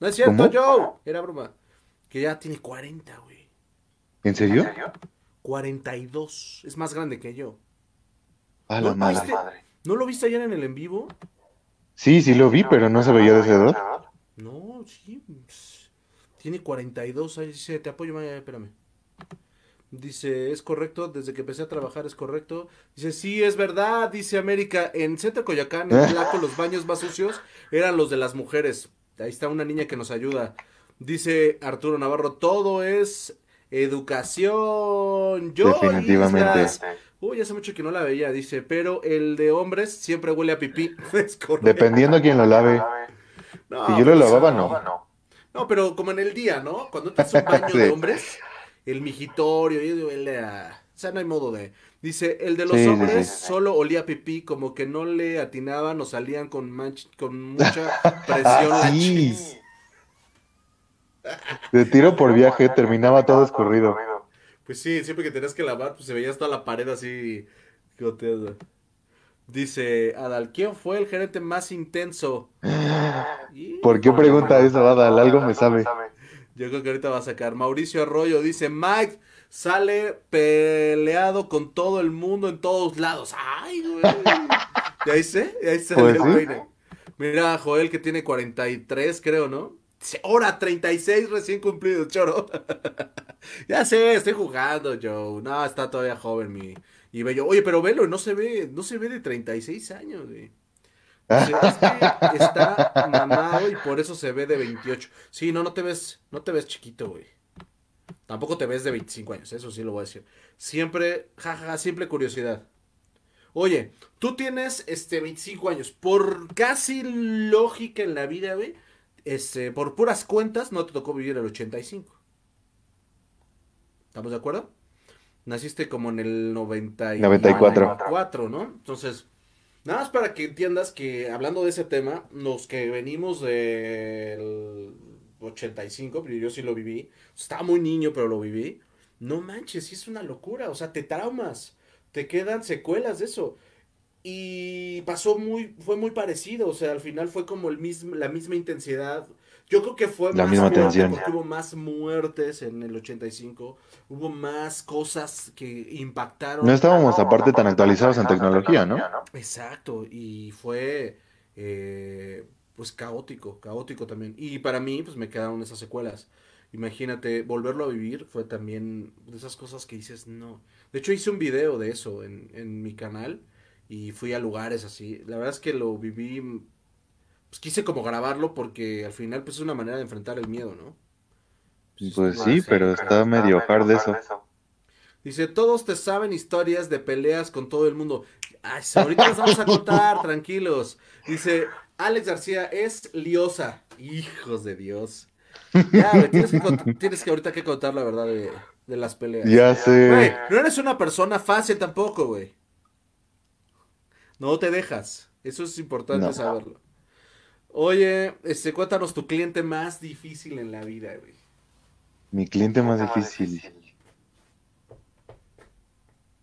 No es cierto, Joe. Era broma. Que ya tiene 40, güey. ¿En serio? ¿En serio? 42. Es más grande que yo. A la madre. ¿No lo viste ayer en el en vivo? Sí, sí lo vi, pero no se veía de esa edad. No, sí. Tiene 42. Ahí dice, te apoyo, espérame. Dice, es correcto, desde que empecé a trabajar es correcto. Dice, sí, es verdad, dice América. En Centro Coyacán, en Blanco, los baños más sucios eran los de las mujeres. Ahí está una niña que nos ayuda. Dice Arturo Navarro, todo es educación. Yo, Definitivamente. Uy, hace mucho que no la veía, dice, pero el de hombres siempre huele a pipí. Es Dependiendo a quién lo lave. si yo lo pues, lavaba, no. no. pero como en el día, ¿no? Cuando te haces un baño de hombres, el mijitorio, y huele a... O sea, no hay modo de... Dice, el de los hombres solo olía a pipí, como que no le atinaban o salían con, con mucha presión De tiro por viaje terminaba todo escurrido. Pues sí, siempre que tenías que lavar, pues se veía hasta la pared así goteada. Dice Adal, ¿quién fue el gerente más intenso? ¿Por qué pregunta eso, Adal? Algo me sabe. Yo creo que ahorita va a sacar. Mauricio Arroyo dice, Mike sale peleado con todo el mundo en todos lados. ¡Ay, güey! ¿Ya hice? ¿Ya hice pues Mira, Joel que tiene 43, creo, ¿no? Hora 36 recién cumplido, choro. ya sé, estoy jugando, Joe. No, está todavía joven mi y bello. Oye, pero velo, no se ve, no se ve de 36 años, güey. está mamado y por eso se ve de 28. Sí, no, no te ves, no te ves chiquito, güey. Tampoco te ves de 25 años, eso sí lo voy a decir. Siempre, jaja, simple curiosidad. Oye, tú tienes este 25 años. Por casi lógica en la vida, güey, este, por puras cuentas, no te tocó vivir el 85. ¿Estamos de acuerdo? Naciste como en el 94. ¿no? Entonces, nada más para que entiendas que hablando de ese tema, los que venimos del 85, pero yo sí lo viví, estaba muy niño, pero lo viví. No manches, sí es una locura, o sea, te traumas, te quedan secuelas de eso. Y pasó muy, fue muy parecido, o sea, al final fue como el mismo, la misma intensidad. Yo creo que fue la más misma tensión. porque hubo más muertes en el 85, hubo más cosas que impactaron. No estábamos aparte tan actualizados en tecnología, ¿no? Exacto, y fue eh, pues caótico, caótico también. Y para mí, pues me quedaron esas secuelas. Imagínate, volverlo a vivir fue también de esas cosas que dices, no. De hecho, hice un video de eso en, en mi canal y fui a lugares así. La verdad es que lo viví, pues quise como grabarlo porque al final pues es una manera de enfrentar el miedo, ¿no? Pues, pues sí, pero está medio hard eso. Dice, todos te saben historias de peleas con todo el mundo. Ay, ahorita les vamos a contar, tranquilos. Dice, Alex García es liosa. Hijos de Dios. Ya, tienes que, tienes que ahorita que contar la verdad de, las peleas. Ya sé. no eres una persona fácil tampoco, güey. No te dejas. Eso es importante saberlo. Oye, este, cuéntanos tu cliente más difícil en la vida, güey. Mi cliente más difícil.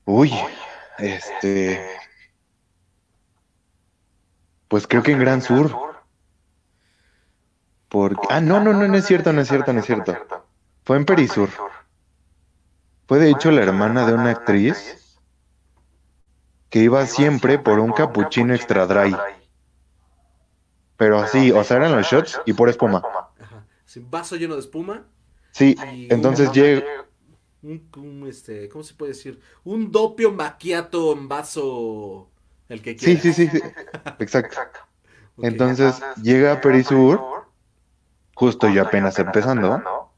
Uy, este. Pues creo que en Gran Sur. Porque... Ah, no, no, no, no es cierto, no es cierto, no es cierto. Fue en Perisur. Fue de hecho la hermana de una actriz que iba siempre por un capuchino extra dry. Pero así, o sea, eran los shots y por espuma. Ajá. Sin vaso lleno de espuma. Sí, entonces llega. Un, este, ¿cómo se puede decir? Un dopio maquiato en vaso el que Sí, sí, sí, exacto. Entonces, llega a Perisur, justo yo apenas empezando,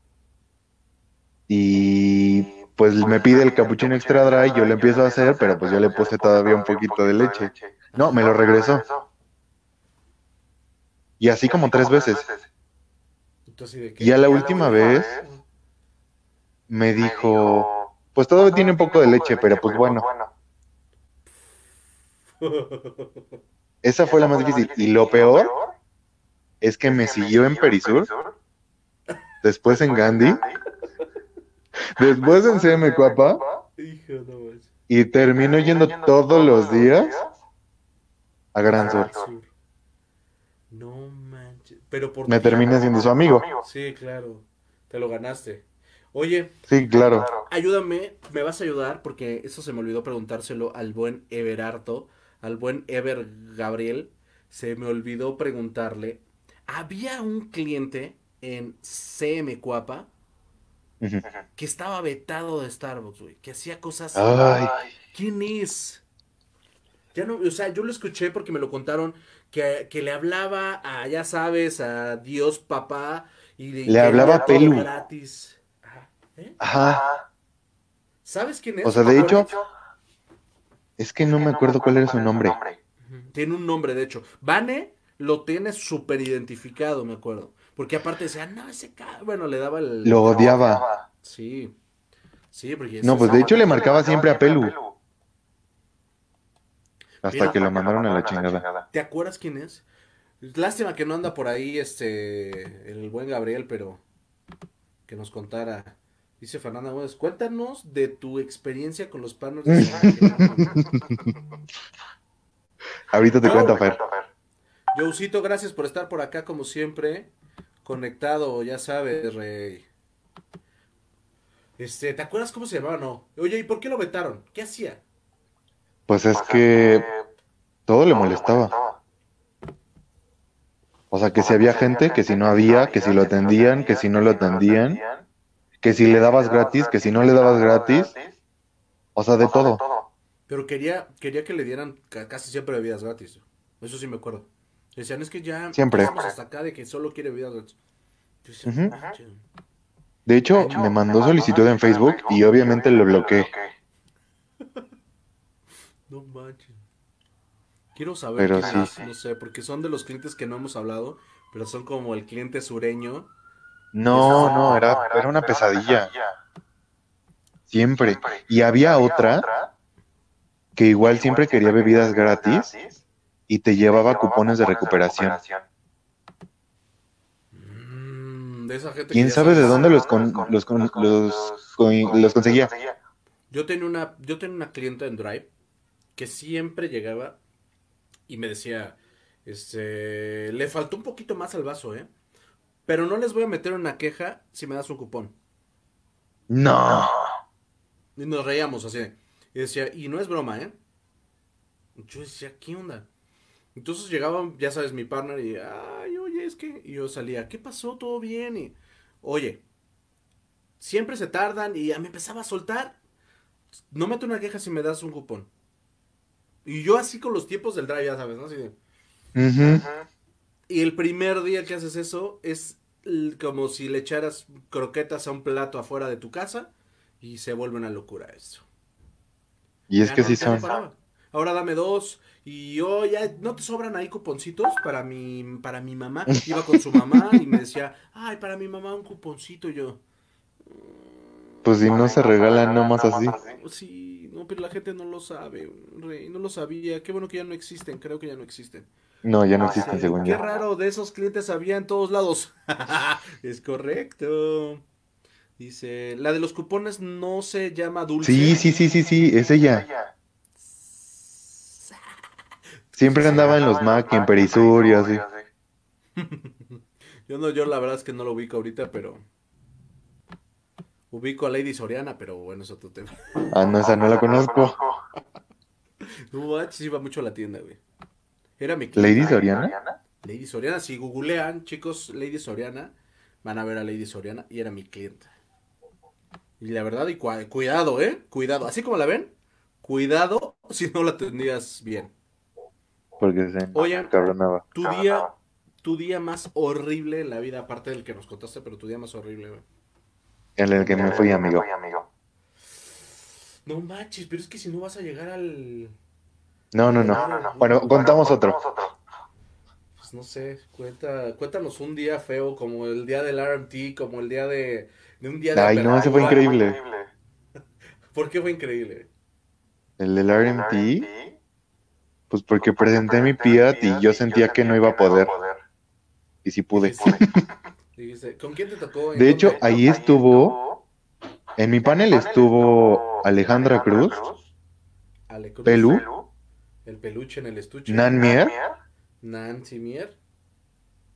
y pues me pide el capuchino extra dry, yo le empiezo a hacer, pero pues yo le puse todavía un poquito de leche. No, me lo regresó. Y así como tres veces. Y a la última vez me dijo, pues todavía tiene un poco de leche, pero pues bueno. Esa fue la más difícil. Y lo peor es que me siguió en Perisur, después en Gandhi, después en CM Cuapa, y terminó yendo todos los días a Gran Sur. No manches. Pero por me terminé siendo su amigo. Sí, claro. Te lo ganaste. Oye. Sí, claro. Ayúdame, me vas a ayudar porque eso se me olvidó preguntárselo al buen Everarto al buen Ever Gabriel, se me olvidó preguntarle, había un cliente en CM Cuapa que estaba vetado de Starbucks, güey, que hacía cosas... Ay. ¿Quién es? Ya no, o sea, yo lo escuché porque me lo contaron que, le hablaba a, ya sabes, a Dios papá y le hablaba a Pelu. Gratis. ¿eh? Ajá. ¿Sabes quién es? O sea, de hecho, es que no me acuerdo cuál era su nombre. Tiene un nombre, de hecho. Vane lo tiene súper identificado, me acuerdo. Porque aparte decía, no, ese Bueno, le daba el. Lo odiaba. Sí. Sí, porque. No, pues de hecho le marcaba siempre a Pelu. Hasta que lo mandaron a la chingada. ¿Te acuerdas quién es? Lástima que no anda por ahí este el buen Gabriel, pero que nos contara Dice Fernanda Gómez, cuéntanos de tu experiencia con los partners de Ahorita te cuento, Fer. Jousito, gracias por estar por acá como siempre. Conectado, ya sabes, rey. Este, ¿te acuerdas cómo se llamaba? No. Oye, ¿y por qué lo vetaron? ¿Qué hacía? Pues es que todo le molestaba. O sea, que si había gente, que si no había, que si lo atendían, que si no lo atendían que si le dabas gratis, que si no le dabas gratis, o sea, de todo. Pero quería, quería que le dieran casi siempre bebidas gratis. Eso sí me acuerdo. Decían, es que ya siempre. hasta acá de que solo quiere bebidas gratis. De hecho, me mandó solicitud en Facebook y obviamente lo bloqueé. No manches. Quiero saber pero sí. no sé, porque son de los clientes que no hemos hablado, pero son como el cliente sureño no, no, era, era una pesadilla. Siempre. Y había otra que igual siempre quería bebidas gratis y te llevaba cupones de recuperación. Mm, ¿Quién sabe de dónde los, los, los, conseguía? Yo tenía una, yo tenía una clienta en Drive que siempre llegaba y me decía, este, le faltó un poquito más al vaso, ¿eh? Pero no les voy a meter una queja si me das un cupón. No. Y nos reíamos así. Y decía, y no es broma, ¿eh? Yo decía, ¿qué onda? Entonces llegaba, ya sabes, mi partner y, ay, oye, es que. Y yo salía, ¿qué pasó? ¿Todo bien? Y, oye, siempre se tardan y ya me empezaba a soltar. No meto una queja si me das un cupón. Y yo así con los tiempos del drive, ya sabes, ¿no? Así de. Y el primer día que haces eso es como si le echaras croquetas a un plato afuera de tu casa y se vuelve una locura eso. Y es que sí son. Ahora dame dos. Y yo, ya, ¿no te sobran ahí cuponcitos para mi, para mi mamá? Iba con su mamá y me decía, ay, para mi mamá un cuponcito. Y yo, pues si no se regalan nomás así. Sí, no, pero la gente no lo sabe, rey, no lo sabía. Qué bueno que ya no existen, creo que ya no existen. No, ya no existen, según Qué raro, de esos clientes había en todos lados. es correcto. Dice, la de los cupones no se llama Dulce. Sí, sí, sí, sí, sí, es ella. Siempre andaba en los Mac, en Perisur y así. yo no, yo la verdad es que no lo ubico ahorita, pero ubico a Lady Soriana, pero bueno, es otro tema. Ah, no, esa no la conozco. No, sí iba mucho a la tienda, güey. Era mi cliente. ¿Lady Soriana? Lady Soriana, si googlean, chicos, Lady Soriana, van a ver a Lady Soriana y era mi cliente. Y la verdad, y cuidado, ¿eh? Cuidado. Así como la ven, cuidado si no la atendías bien. Porque se Oye, tu día, tu día más horrible en la vida, aparte del que nos contaste, pero tu día más horrible, güey. En el que me fui, amigo. No manches, pero es que si no vas a llegar al... No, no, no. Bueno, contamos otro. Pues no sé, cuenta, cuéntanos un día feo, como el día del RMT, como el día de, de un día de... Ay, no, ese fue increíble. ¿Por qué fue increíble? ¿El del RMT? Pues porque presenté mi Fiat y yo sentía que no iba a poder. Y sí pude. ¿Con quién te tocó? De hecho, ahí estuvo, en mi panel estuvo Alejandra Cruz, Pelú, el peluche en el estuche, Nan Mier, Nancy Mier,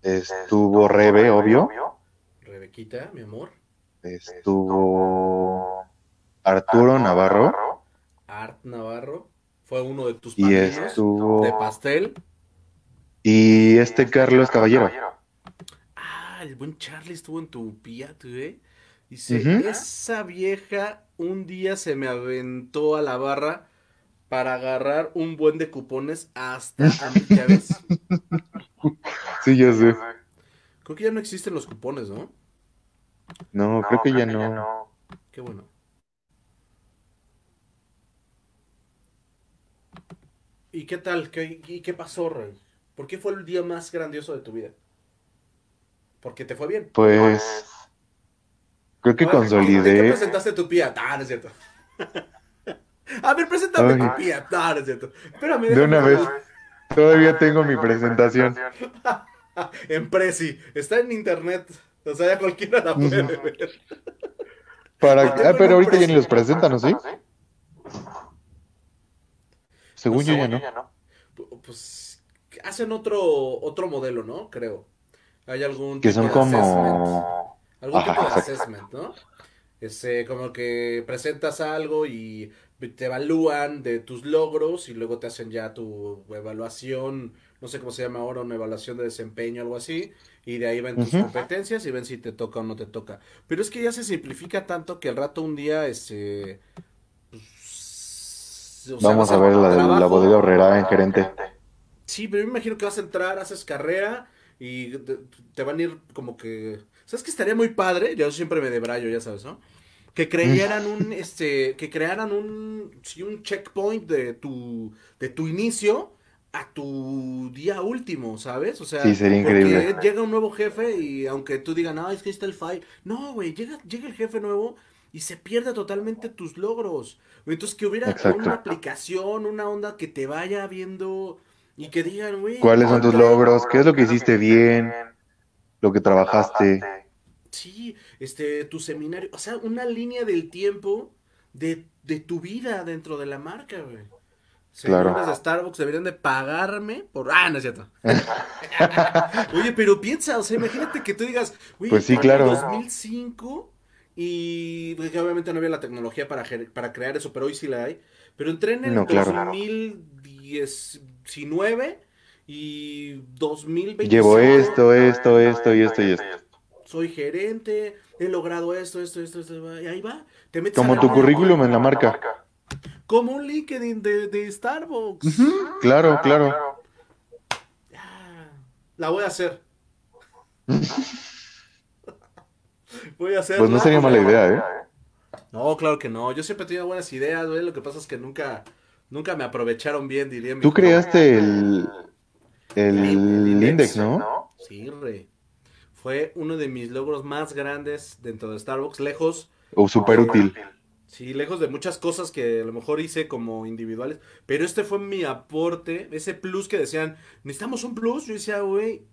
estuvo Rebe, obvio, Rebequita, mi amor, estuvo Arturo Navarro, Art Navarro, fue uno de tus y estuvo de pastel, y este Carlos Caballero el buen Charlie estuvo en tu Fiat, ¿eh? Dice, esa vieja un día se me aventó a la barra para agarrar un buen de cupones hasta a ya ves. Sí, ya sé. Creo que ya no existen los cupones, ¿no? No, creo, que, ya, no. Qué bueno. ¿Y qué tal? ¿Qué, ¿Y qué pasó, Rey? ¿Por qué fue el día más grandioso de tu vida? Porque te fue bien. Pues. Creo que consolidé. ¿Qué presentaste tu pía? Ah, no es cierto. A ver, preséntame tu pía. Ah, no es cierto. Espérame. De una vez. Todavía tengo mi presentación. en Prezi. Está en internet. O sea, ya cualquiera la puede ver. Para... Ah, pero ahorita ya ni los presentan, ¿no? ¿Sí? Según yo ya no. Pues hacen otro, otro modelo, ¿no? Creo. Hay algún que son como algún tipo de assessment, ¿no? Es eh, como que presentas algo y te evalúan de tus logros y luego te hacen ya tu evaluación, no sé cómo se llama ahora, una evaluación de desempeño, algo así, y de ahí ven tus competencias y ven si te toca o no te toca. Pero es que ya se simplifica tanto que al rato un día, este... Vamos a ver la de la bodega horrera en gerente. Sí, pero me imagino que vas a entrar, haces carrera y te, van a ir como que... ¿Sabes que estaría muy padre? Yo siempre me debrayo, ya sabes, ¿no? Que crearan un, este, que crearan un, sí, un checkpoint de tu, de tu inicio a tu día último, ¿sabes? O sea, sí, sería increíble. llega un nuevo jefe y aunque tú digas, no, es que ahí está el file. No, güey, llega, llega el jefe nuevo y se pierde totalmente tus logros. Entonces, que hubiera una aplicación, una onda que te vaya viendo y que digan, güey. ¿Cuáles son tus logros? ¿Qué es lo que hiciste bien? Lo que trabajaste. Sí, este, tu seminario. O sea, una línea del tiempo de, de tu vida dentro de la marca, güey. Señores claro. de Starbucks deberían de pagarme por... Ah, no es cierto. Oye, pero piensa, o sea, imagínate que tú digas, güey, pues sí, claro. 2005 y pues, obviamente no había la tecnología para, para crear eso, pero hoy sí la hay. Pero entré en el no, claro. 2010, 19 y 2020. Llevo esto, esto, esto y esto y esto. Soy gerente, he logrado esto, esto, esto, esto y ahí va. Como tu currículum en la marca. Como un LinkedIn de, de Starbucks. claro, claro, La voy a hacer. voy a hacer. Pues no sería mala idea, ¿eh? No, claro que no. Yo siempre he tenido buenas ideas, güey. Lo que pasa es que nunca Nunca me aprovecharon bien, diría mi Tú creaste el, el, index, ¿no? Sí, rey. Fue uno de mis logros más grandes dentro de Starbucks, lejos. O súper útil. Sí, lejos de muchas cosas que a lo mejor hice como individuales, pero este fue mi aporte, ese plus que decían, necesitamos un plus, yo decía, güey,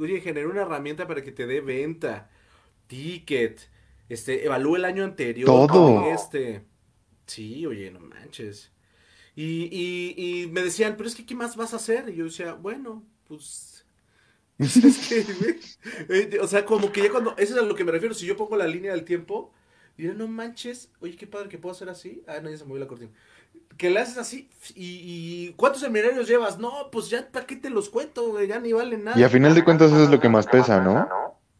oye, generé una herramienta para que te dé venta, ticket, este, evalúe el año anterior, todo. Este. Sí, oye, no manches. Y, y, y me decían, pero es que, ¿qué más vas a hacer? Y yo decía, bueno, pues... es que, eh, o sea, como que ya cuando, eso es a lo que me refiero, si yo pongo la línea del tiempo, y no manches, oye, qué padre que puedo hacer así. Ah, no, ya se movió la cortina. Que le haces así, y, ¿cuántos seminarios llevas? No, pues ya, ¿para qué te los cuento, Ya ni vale nada. Y a final de cuentas eso es lo que más pesa, ¿no?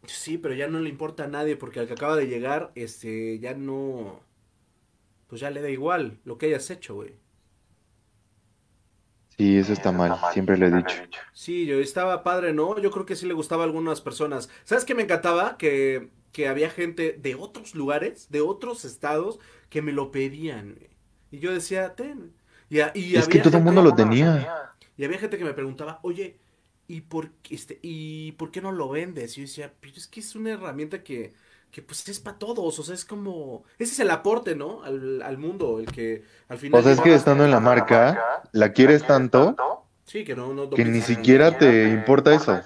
Sí, pero ya no le importa a nadie, porque al que acaba de llegar, este, ya no, pues ya le da igual lo que hayas hecho, güey. Sí, eso está mal, siempre lo he dicho. Sí, yo estaba padre, ¿no? Yo creo que sí le gustaba a algunas personas. ¿Sabes qué me encantaba? Que que había gente de otros lugares, de otros estados, que me lo pedían. Y yo decía, ten. Y, y es que todo el mundo lo tenía. Y había gente que me preguntaba, oye, ¿y por, este, ¿y por qué no lo vendes? Y yo decía, pero es que es una herramienta que, que pues es para todos, o sea, es como, ese es el aporte, ¿no? Al, al mundo, el que al final... O sea, es que estando en la marca, la quieres tanto, sí, que, no, no que ni siquiera te importa eso.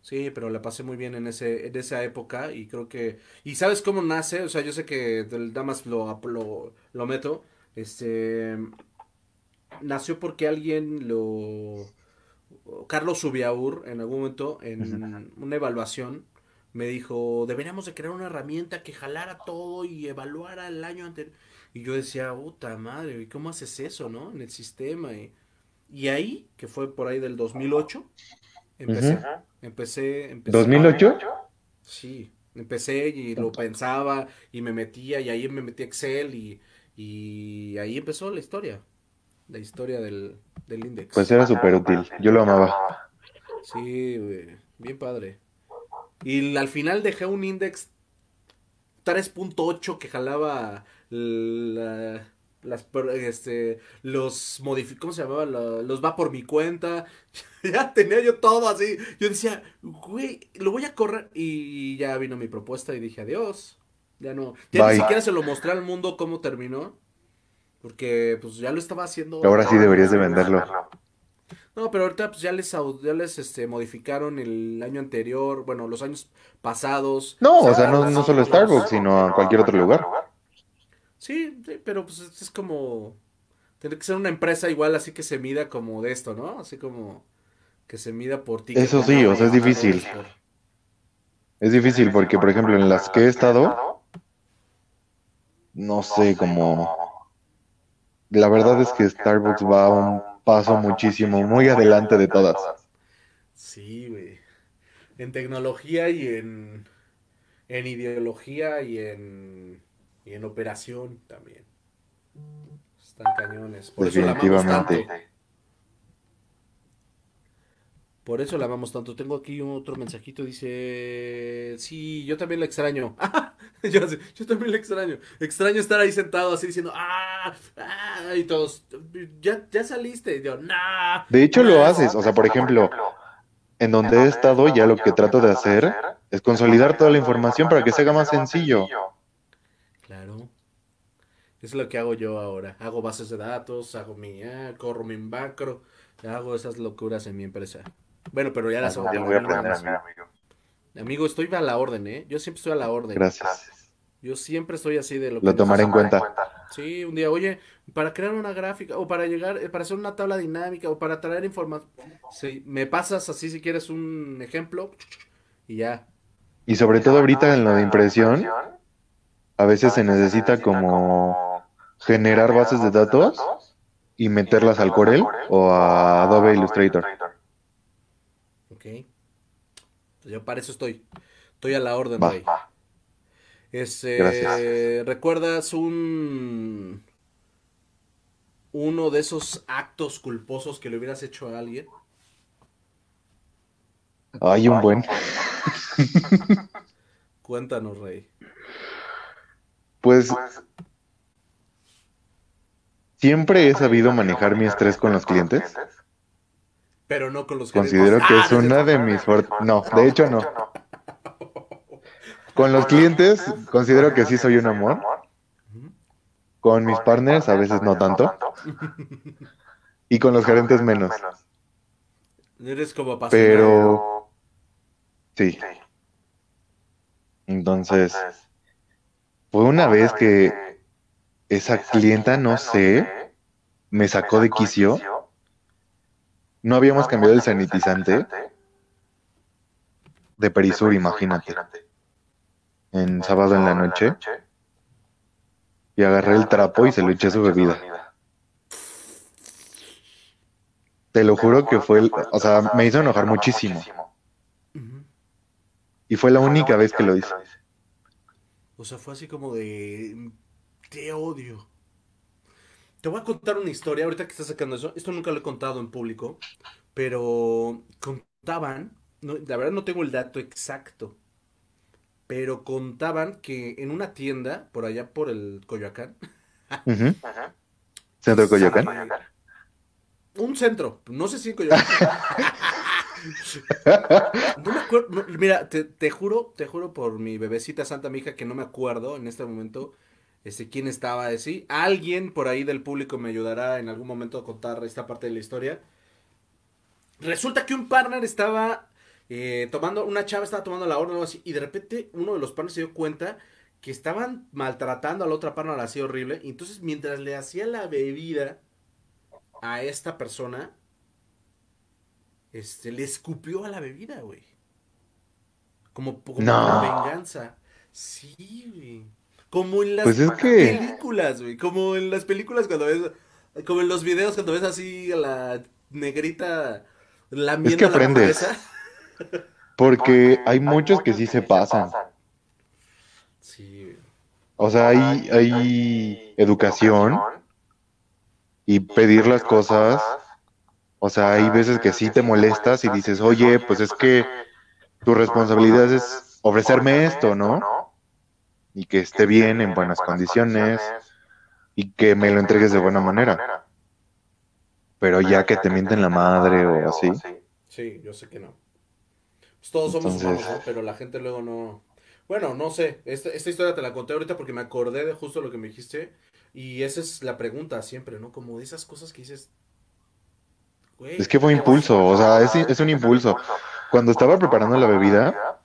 Sí, pero la pasé muy bien en ese en esa época y creo que y sabes cómo nace, o sea, yo sé que el Damas lo, lo, lo meto, este nació porque alguien lo Carlos Subiaur en algún momento en una evaluación me dijo, "Deberíamos de crear una herramienta que jalara todo y evaluara el año anterior." Y yo decía, "Puta madre, ¿y cómo haces eso, no? En el sistema." Y, y ahí, que fue por ahí del 2008, empecé Empecé, empecé. ¿2008? Sí, empecé y lo pensaba y me metía y ahí me metí Excel y, y ahí empezó la historia, la historia del, del index. Pues era súper útil, yo lo amaba. Sí, bien padre. Y al final dejé un index 3.8 que jalaba la, las este los modificó ¿cómo se llamaba? los va por mi cuenta. ya tenía yo todo así. Yo decía, güey, lo voy a correr y ya vino mi propuesta y dije, "Adiós." Ya no, ya ni siquiera se lo mostré al mundo cómo terminó. Porque pues ya lo estaba haciendo. Ahora sí deberías de venderlo. No, pero ahorita pues ya les, ya les este, modificaron el año anterior, bueno, los años pasados. No, o sea, no, no solo Starbucks, sino a cualquier otro lugar. Sí, sí, pero pues es como... Tiene que ser una empresa igual así que se mida como de esto, ¿no? Así como que se mida por ti. Eso sí, o sea, es difícil. Es difícil porque, por ejemplo, en las que he estado, no sé, como... La verdad es que Starbucks va un paso muchísimo, muy adelante de todas. Sí, güey. En tecnología y en, en ideología y en y en operación también. Están cañones. Por eso la amamos tanto. Por eso la amamos tanto. Tengo aquí otro mensajito. Dice: Sí, yo también la extraño. yo, yo, también la extraño. Extraño estar ahí sentado así diciendo: ¡Ah! ah" y todos: Ya, ya saliste. yo: ¡Nah! De hecho, lo haces. O sea, por ejemplo, en donde he estado, ya lo que trato de hacer es consolidar toda la información para que se haga más sencillo. Es lo que hago yo ahora. Hago bases de datos, hago mi, eh, corro mi macro, hago esas locuras en mi empresa. Bueno, pero ya las hago. voy a aprender, amigo. Amigo, estoy a la orden, ¿eh? Yo siempre estoy a la orden. Gracias. Yo siempre estoy así de lo que... Lo tomaré en cuenta. Sí, un día, oye, para crear una gráfica, o para llegar, eh, para hacer una tabla dinámica, o para traer información. Sí, me pasas así si quieres un ejemplo, y ya. Y sobre todo ahorita en lo de impresión, a veces se necesita como generar bases de datos y meterlas al Corel o a Adobe Illustrator. Ok. Yo para eso estoy. Estoy a la orden, güey. Este, ¿Recuerdas un uno de esos actos culposos que le hubieras hecho a alguien? Hay un buen. Cuéntanos, Rey. Pues siempre he sabido manejar mi estrés con los clientes. Pero no con los Considero que es ah, una de mis No, de hecho no. Con los clientes considero que sí soy un amor. Con mis partners a veces no tanto. Y con los gerentes menos. Eres como Pero sí. Entonces, fue una vez que esa clienta, no sé, me sacó de quicio. No habíamos cambiado el sanitizante de Perisur, imagínate. En sábado en la noche. Y agarré el trapo y se lo eché a su bebida. Te lo juro que fue, o sea, me hizo enojar muchísimo. Y fue la única vez que lo hice. O sea, fue así como de... Te odio. Te voy a contar una historia, ahorita que estás sacando eso. Esto nunca lo he contado en público, pero contaban, la verdad no tengo el dato exacto, pero contaban que en una tienda, por allá por el Coyoacán. ¿Centro de Coyoacán? Un centro, no sé si en Coyoacán. no me acuerdo, mira, te, juro, te juro por mi bebecita santa mi hija que no me acuerdo en este momento este, quién estaba así. Alguien por ahí del público me ayudará en algún momento a contar esta parte de la historia. Resulta que un partner estaba eh, tomando, una chava estaba tomando la orden o algo así, y de repente uno de los partners se dio cuenta que estaban maltratando a la otra partner así horrible. Y entonces mientras le hacía la bebida a esta persona, este, le escupió a la bebida, güey. Como, como venganza. Sí, güey. Como en las pues películas, güey. Como en las películas cuando ves. Como en los videos cuando ves así a la negrita lamiendo es que aprendes. Porque hay muchos que sí se pasan. Sí. O sea, hay, hay educación y pedir las cosas o sea, hay veces que sí te molestas y dices, oye, pues es que tu responsabilidad es ofrecerme esto, ¿no? Y que esté bien, en buenas condiciones, y que me lo entregues de buena manera. Pero ya que te mienten la madre o así. Sí, yo sé que no. Pues todos somos humanos, ¿no? Pero la gente luego no... Bueno, no sé, esta, esta historia te la conté ahorita porque me acordé de justo lo que me dijiste. Y esa es la pregunta siempre, ¿no? Como de esas cosas que dices, es que fue impulso, o sea, es, un impulso. Cuando estaba preparando la bebida,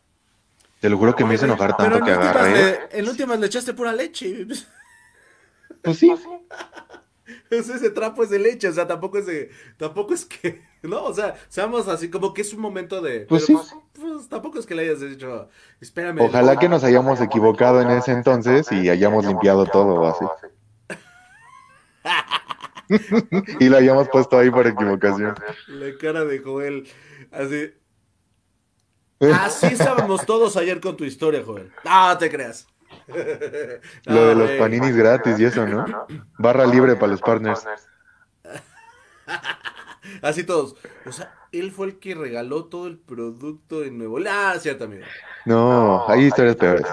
te lo juro que me hizo enojar tanto que agarré. En últimas le echaste pura leche. Pues sí. ese trapo es de leche, o sea, tampoco es de, tampoco es que, no, o sea, seamos así, como que es un momento de, pues sí. Pues, pues, tampoco es que le hayas dicho, espérame. Ojalá que nos hayamos equivocado en ese entonces y hayamos limpiado todo así. y lo habíamos puesto ahí por equivocación. La cara de Joel, así. Así estábamos todos ayer con tu historia, Joel. No, te creas. Lo de los paninis gratis y eso, ¿no? Barra libre para los partners. Así todos. O sea, él fue el que regaló todo el producto de Nuevo Ah, cierto, amigo. No, hay historias peores.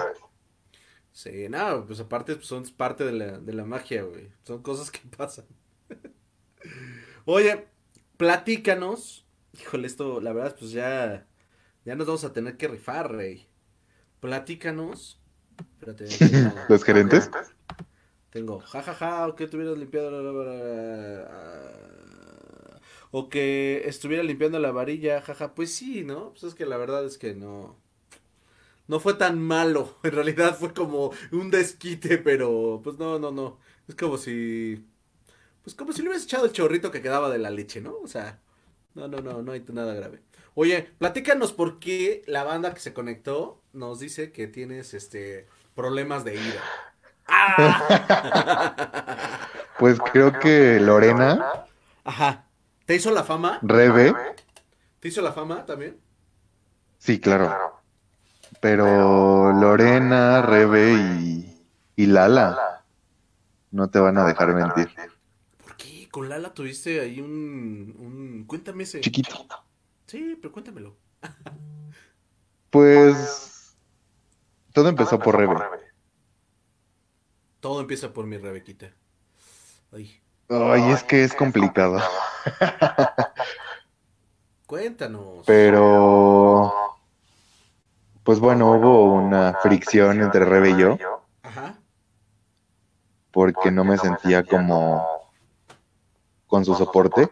Sí, no, pues aparte pues, son parte de la, de la magia, güey. Son cosas que pasan. Oye, platícanos. Híjole, esto, la verdad, pues ya, ya nos vamos a tener que rifar, rey. Platícanos. Espérate. ¿Los gerentes? Tengo, jajaja, ja, ja, o que tuvieras limpiado o que estuviera limpiando la varilla, jaja, pues sí, ¿no? Pues es que la verdad es que no. No fue tan malo. En realidad fue como un desquite, pero pues no, no, no. Es como si pues como si le hubieras echado el chorrito que quedaba de la leche, ¿no? O sea, no, no, no, no hay nada grave. Oye, platícanos por qué la banda que se conectó nos dice que tienes este problemas de ira. Pues creo que Lorena. Ajá. ¿Te hizo la fama? Rebe. ¿Te hizo la fama también? Sí, claro. Pero Lorena, Rebe y, y Lala no te van a dejar mentir con Lala tuviste ahí un, un... Cuéntame ese. Chiquito. Sí, pero cuéntamelo. Pues... Todo empezó, por, Rebe. Todo empieza por mi Rebequita. Ay. Ay, es que es complicado. Cuéntanos. Pero, pues bueno, hubo una fricción entre Rebe y yo. Ajá. Porque no me sentía como con su soporte.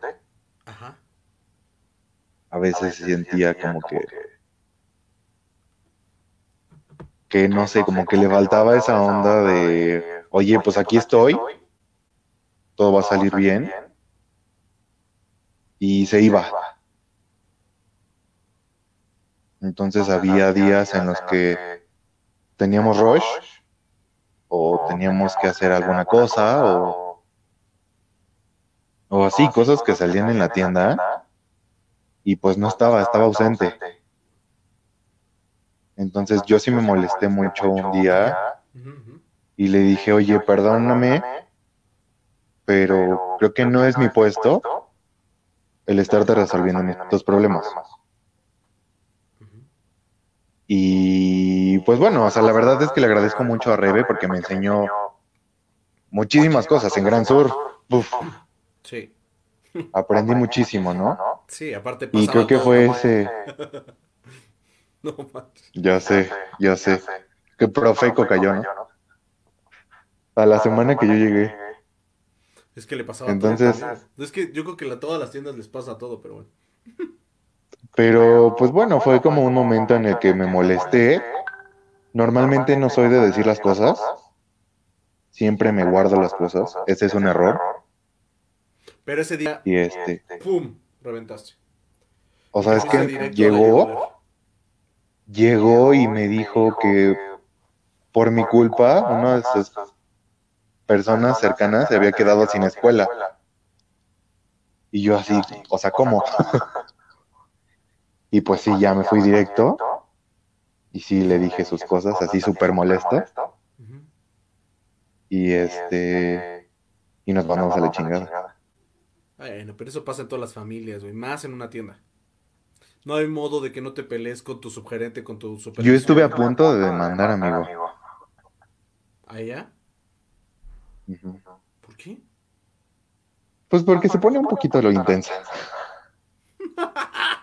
A veces sentía como que que no sé, como que le faltaba esa onda de, oye, pues aquí estoy, todo va a salir bien, y se iba. Entonces había días en los que teníamos rush, o teníamos que hacer alguna cosa, o, o así, cosas que salían en la tienda, y pues no estaba, estaba ausente. Entonces yo sí me molesté mucho un día y le dije, oye, perdóname, pero creo que no es mi puesto el estarte resolviendo estos problemas. Y pues bueno, o sea, la verdad es que le agradezco mucho a Rebe porque me enseñó muchísimas cosas en Gran Sur. Sí. Aprendí muchísimo, ¿no? Sí, aparte Y creo que fue ese No Ya sé, ya sé. Qué profeco cayó, ¿no? A la semana que yo llegué. Es que le pasaba Entonces, todo. Es que yo creo que a todas las tiendas les pasa todo, pero bueno. Pero pues bueno, fue como un momento en el que me molesté. Normalmente no soy de decir las cosas. Siempre me guardo las cosas. Ese es un error. Pero ese día. Y este. ¡Pum! Reventaste. O sea, es que llegó llegó y me dijo que por mi culpa una de sus personas cercanas se había quedado sin escuela. Y yo así, o sea, ¿cómo? y pues sí, ya me fui directo. Y sí, le dije sus cosas así súper molesto. Y este... Y nos mandamos a la chingada. Bueno, pero eso pasa en todas las familias, güey. Más en una tienda. No hay modo de que no te pelees con tu subgerente, con tu supervisor. Yo estuve a punto de demandar, amigo. ¿A ella? ¿Por qué? Pues porque se pone un poquito lo intensa.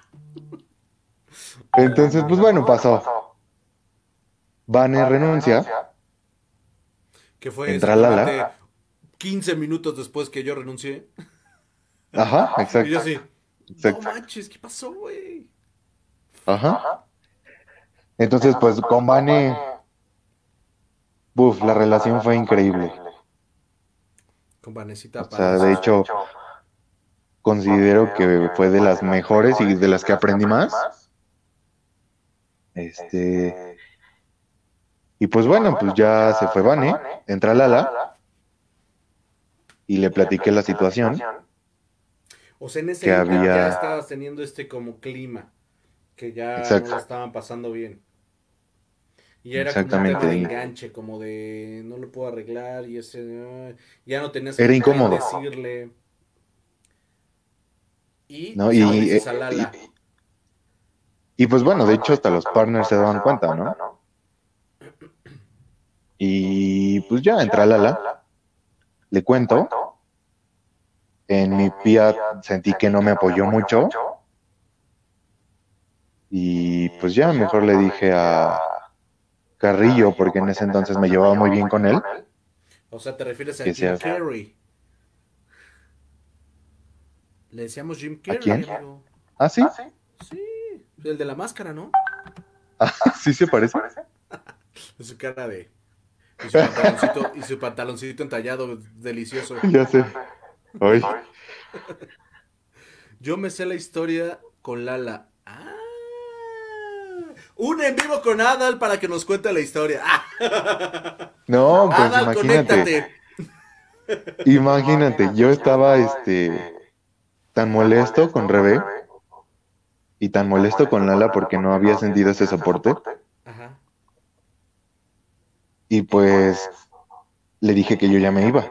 Entonces, pues bueno, pasó. Vane renuncia. Que fue Entra Lala. 15 minutos después que yo renuncié. Ajá, exacto. Y yo así. No manches, ¿qué pasó, güey? Ajá. Entonces, pues con Vane, Buf, la relación fue increíble. Con Vanecita. O sea, de hecho, considero que fue de las mejores y de las que aprendí más. Este. Y pues bueno, pues ya se fue Vane, entra Lala y le platiqué la situación. O sea, en ese que había... ya estabas teniendo este como clima que ya no lo estaban pasando bien. Y era como un de enganche, como de no lo puedo arreglar y ese ya no tenías era incómodo. decirle. Y, no, y, y, pues bueno, de hecho hasta los partners se daban cuenta, ¿no? Y pues ya entra Lala, le cuento, en mi pía sentí que no me apoyó mucho, y pues ya mejor le dije a Carrillo, porque en ese entonces me llevaba muy bien con él. O sea, te refieres a Jim Carrey. Le decíamos Jim Carrey. ¿A quién? ¿Ah, sí? Sí, el de la máscara, ¿no? Ah, sí se parece. su cara de... Y su, pantaloncito, y su pantaloncito entallado, delicioso. Ya sé. Yo me sé la historia con Lala. Ah, un en vivo con Adal para que nos cuente la historia. No, pues imagínate. Imagínate, yo estaba este tan molesto con Rebe y tan molesto con Lala porque no había sentido ese soporte. Y pues le dije que yo ya me iba.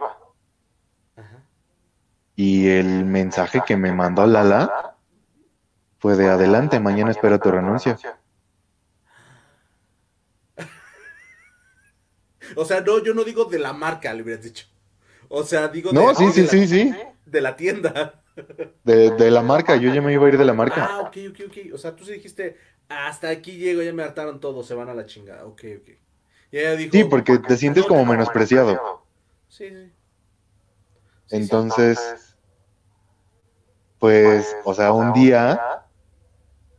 Y el mensaje que me mandó Lala fue de adelante, mañana espero tu renuncia. O sea, no, yo no digo de la marca, le hubieras dicho. O sea, digo. No, sí, sí, sí, sí. De la tienda. De, de, la marca, yo ya me iba a ir de la marca. Ah, ok, ok, ok. O sea, tú sí dijiste, hasta aquí llego, ya me hartaron todos, se van a la chingada. Ok, ok. Y ella dijo, sí, porque te sientes como menospreciado. Sí, sí. Entonces, pues, o sea, un día,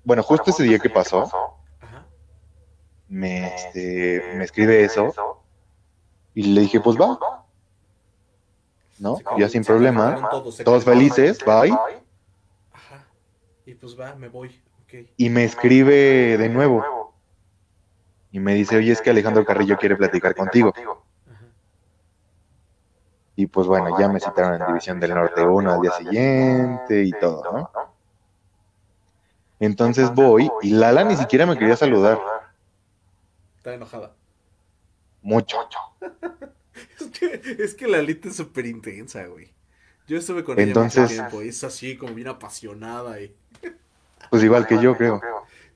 bueno, justo ese día que pasó, me, este, me escribe eso y le dije, pues va. ¿No? Ya sin problema. Todos, felices, bye. Ajá. Y pues va, me voy. Y me escribe de nuevo. Y me dice, oye, es que Alejandro Carrillo quiere platicar contigo. Y pues bueno, ya me citaron en División del Norte 1 al día siguiente y todo, ¿no? Entonces voy y Lala ni siquiera me quería saludar. Está enojada. Mucho. es, que, es que Lalita es súper intensa, güey. Yo estuve con ella mucho tiempo y es así como bien apasionada y... Pues igual que yo, creo.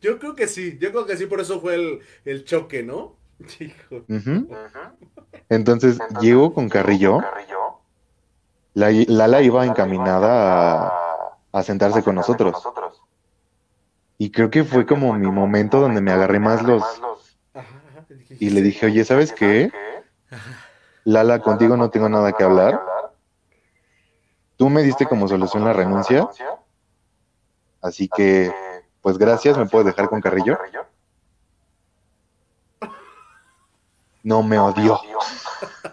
Yo creo que sí, yo creo que sí, por eso fue el, el choque, ¿no? Hijo. Entonces, llego con Carrillo. La, Lala iba encaminada a, sentarse con nosotros. Y creo que fue como mi momento donde me agarré más los... Y le dije, oye, ¿sabes qué? Lala, contigo no tengo nada que hablar. Tú me diste como solución la renuncia. Así que, pues gracias, ¿me puedes dejar con Carrillo? No me odió.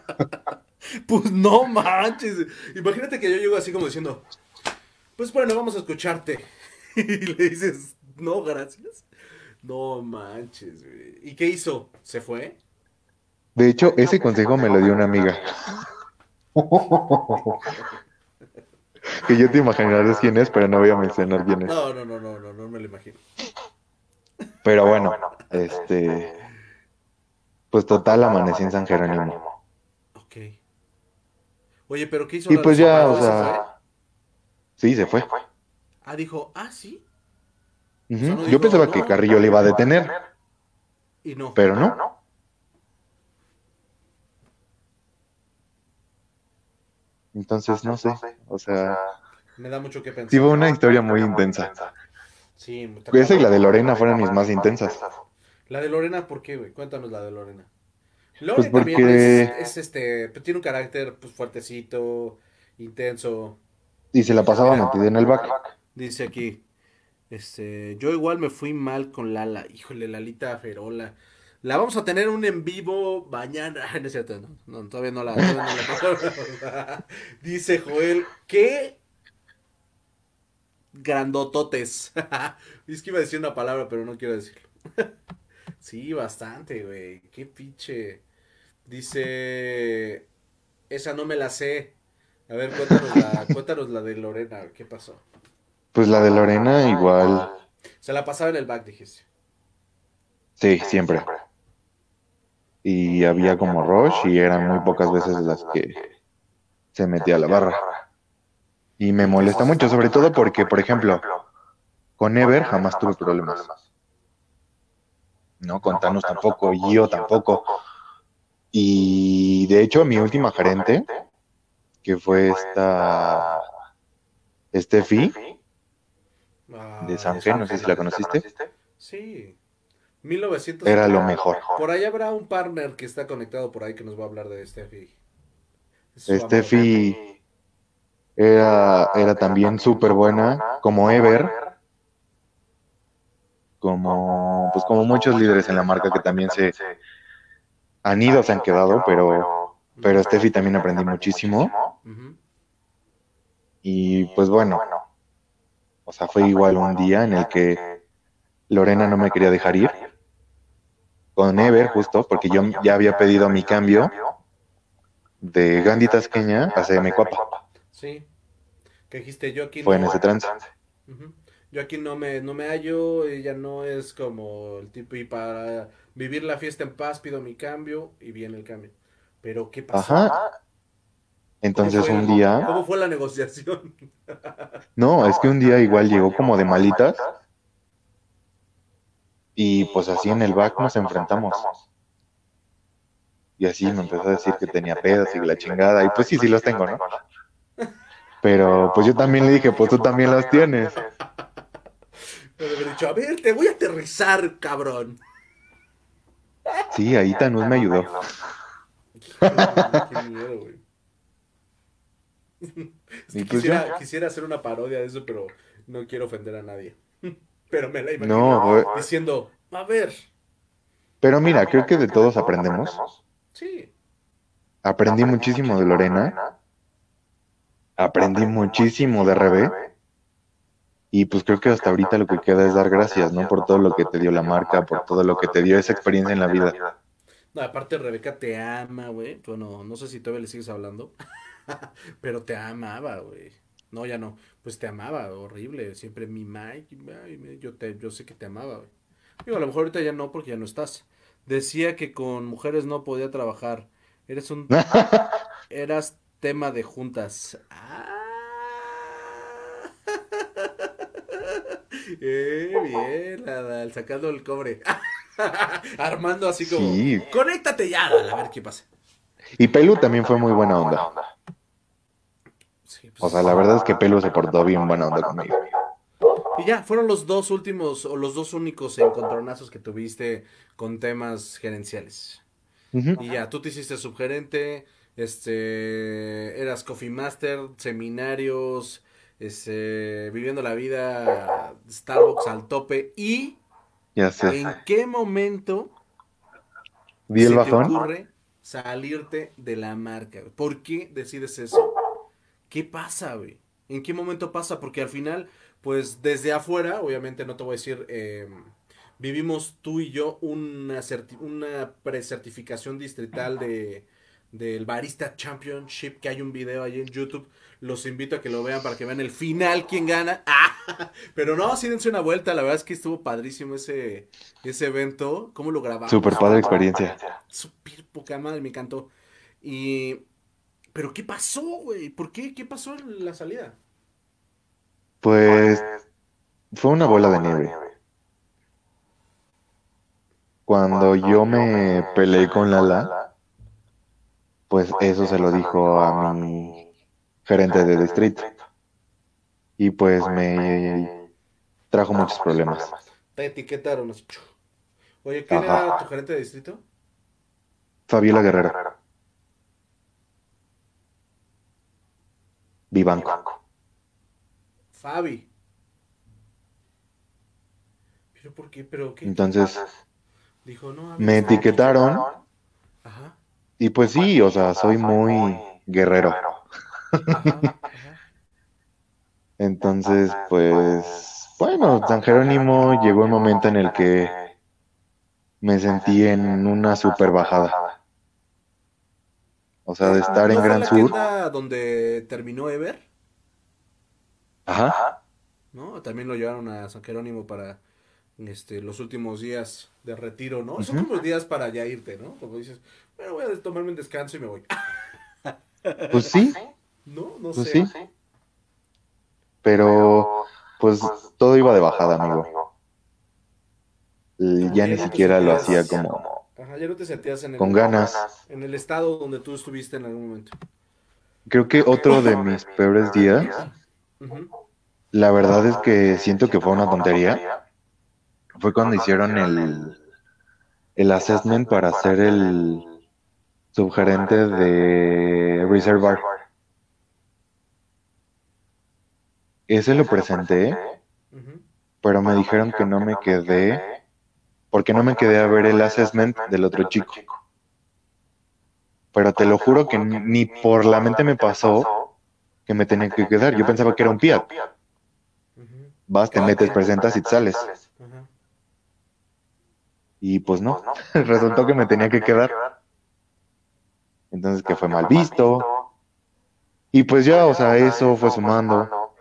pues no manches. Imagínate que yo llego así como diciendo, pues bueno, vamos a escucharte. y le dices, no, gracias. No manches, ¿Y qué hizo? ¿Se fue? De hecho, ese consejo me lo dio una amiga. que yo te imaginarás quién es, pero no voy a mencionar quién es. No, no, no, no, no, no me lo imagino. Pero bueno, este pues total, amanecí en San Jerónimo. Ok. Oye, pero ¿qué hizo? Y pues ya, o sea... Sí, se fue. Ah, dijo, ah, sí. Yo pensaba que Carrillo le iba a detener. Y no. Pero no. Entonces, no sé, o sea... Me da mucho que pensar. Sí, fue una historia muy intensa. Sí, Esa y la de Lorena fueron mis más intensas. La de Lorena, ¿por qué, güey? Cuéntanos la de Lorena. Lorena pues también es, este, pues tiene un carácter pues fuertecito, intenso. Y se la pasaba metida en el back. Dice aquí, este, yo igual me fui mal con Lala, híjole, Lalita Ferola. La vamos a tener un en vivo mañana. No es cierto, no, todavía no la. la... Dice Joel, ¿qué? Grandototes. es que iba a decir una palabra, pero no quiero decirlo. Sí, bastante, güey. Qué pinche. Dice. Esa no me la sé. A ver, cuéntanos la, cuéntanos la de Lorena. ¿Qué pasó? Pues la de Lorena, igual. Se la pasaba en el back, dijiste. Sí, siempre. Y había como rush y eran muy pocas veces las que se metía a la barra. Y me molesta mucho, sobre todo porque, por ejemplo, con Ever jamás tuve problemas. ¿No? Con Thanos tampoco, yo tampoco. Y de hecho, mi última gerente, que fue esta Steffi, ah, de San Gen, no sé si la conociste. Sí. 1900. Era lo mejor. Por ahí habrá un partner que está conectado por ahí que nos va a hablar de Steffi. Steffi era, era también súper buena, como Ever como, pues como muchos líderes en la marca que también se han ido, se han quedado, pero, pero Steffi también aprendí muchísimo. Y pues bueno, o sea, fue igual un día en el que Lorena no me quería dejar ir con Ever justo, porque yo ya había pedido mi cambio de Gandhi Tasqueña a CM Cuapa. Sí, que dijiste yo aquí. Fue en ese trance yo aquí no me, no me hallo, ella no es como el tipo, y para vivir la fiesta en paz pido mi cambio y viene el cambio. Pero, ¿qué pasó? Ajá. Entonces un día... ¿Cómo fue la negociación? no, es que un día igual llegó como de malitas y pues así en el back nos enfrentamos. Y así me empezó a decir que tenía pedos y la chingada. Y pues sí, sí los tengo, ¿no? Pero pues yo también le dije, pues tú también los tienes. Pero me dicho, a ver, te voy a aterrizar, cabrón. Sí, ahí Tanús me ayudó. Qué miedo, güey. Y quisiera, hacer una parodia de eso, pero no quiero ofender a nadie. Pero me la imagino No, güey. diciendo, a ver, Pero mira, creo que de todos aprendemos. sí, Aprendí muchísimo de Lorena. Aprendí muchísimo de Rebe. Y pues creo que hasta ahorita lo que queda es dar gracias, ¿no? Por todo lo que te dio la marca, por todo lo que te dio esa experiencia en la vida. No, aparte Rebeca te ama, güey. Bueno, no sé si todavía le sigues hablando, pero te amaba, güey. No, ya no. Pues te amaba, horrible. Siempre mi Mike, yo te, yo sé que te amaba, güey. Digo, a lo mejor ahorita ya no porque ya no estás. Decía que con mujeres no podía trabajar. Eres un, eras tema de juntas. Ah. Eh, bien, Adal, sacando el cobre. Armando así como, Sí. conéctate ya, Adal, a ver qué pasa. Y Pelu también fue muy buena onda. Sí, pues, O sea, la verdad es que Pelu se portó bien buena onda conmigo. Y ya, fueron los dos últimos o los dos únicos encontronazos que tuviste con temas gerenciales. Y ya, tú te hiciste subgerente, este, eras coffee master, seminarios, este, viviendo la vida Starbucks al tope. ¿Y Ya sé. en qué momento ¿Vi el se te ocurre salirte de la marca? ¿Por qué decides eso? ¿Qué pasa, güey? ¿En qué momento pasa? Porque al final, pues desde afuera, obviamente no te voy a decir, eh, vivimos tú y yo una, una precertificación distrital de del Barista Championship, que hay un video ahí en YouTube. Los invito a que lo vean para que vean el final, quién gana. ¡Ah! Pero no, sí dense una vuelta, la verdad es que estuvo padrísimo ese, ese evento. ¿Cómo lo grabamos? Super padre experiencia. Súper poca madre, me encantó. Y. ¿Pero qué pasó, güey? ¿Por qué? ¿Qué pasó en la salida? Pues fue una bola de nieve. Cuando yo me peleé con Lala, pues eso se lo dijo a mi gerente de distrito. Y pues me trajo muchos problemas. Te etiquetaron. Oye, ¿quién Ajá. era tu gerente de distrito? Fabiola Guerrero, Vivanco. Fabi. ¿Pero por qué? ¿Pero qué? Entonces Dijo, no, me etiquetaron Ajá, y pues sí, o sea, soy muy guerrero. Entonces, pues, bueno, San Jerónimo llegó el momento en el que me sentí en una super bajada. O sea, de estar en ¿No fue Gran Sur. donde terminó Ever? Ajá. ¿No? También lo llevaron a San Jerónimo para este, los últimos días de retiro, ¿no? Son como días para ya irte, ¿no? Como dices, bueno, voy a tomarme un descanso y me voy. Pues sí, No, no pues sé. sí. Pero, pues todo iba de bajada, amigo. Y ya ni siquiera lo hacía como Ajá, ya no te sentías en el, con ganas. en el estado donde tú estuviste en algún momento. Creo que otro de mis peores días, la verdad es que siento que fue una tontería. Fue cuando hicieron el, el assessment para ser el subgerente de Reserve Bar. Ese lo presenté, pero me dijeron que no me quedé, porque no me quedé a ver el assessment del otro chico. Pero te lo juro que ni por la mente me pasó que me tenía que quedar. Yo pensaba que era un PIAT. Vas, te metes, presentas y te sales. Y pues no, resultó que me tenía que quedar. Entonces que fue mal visto. Y pues ya, o sea, eso fue sumando.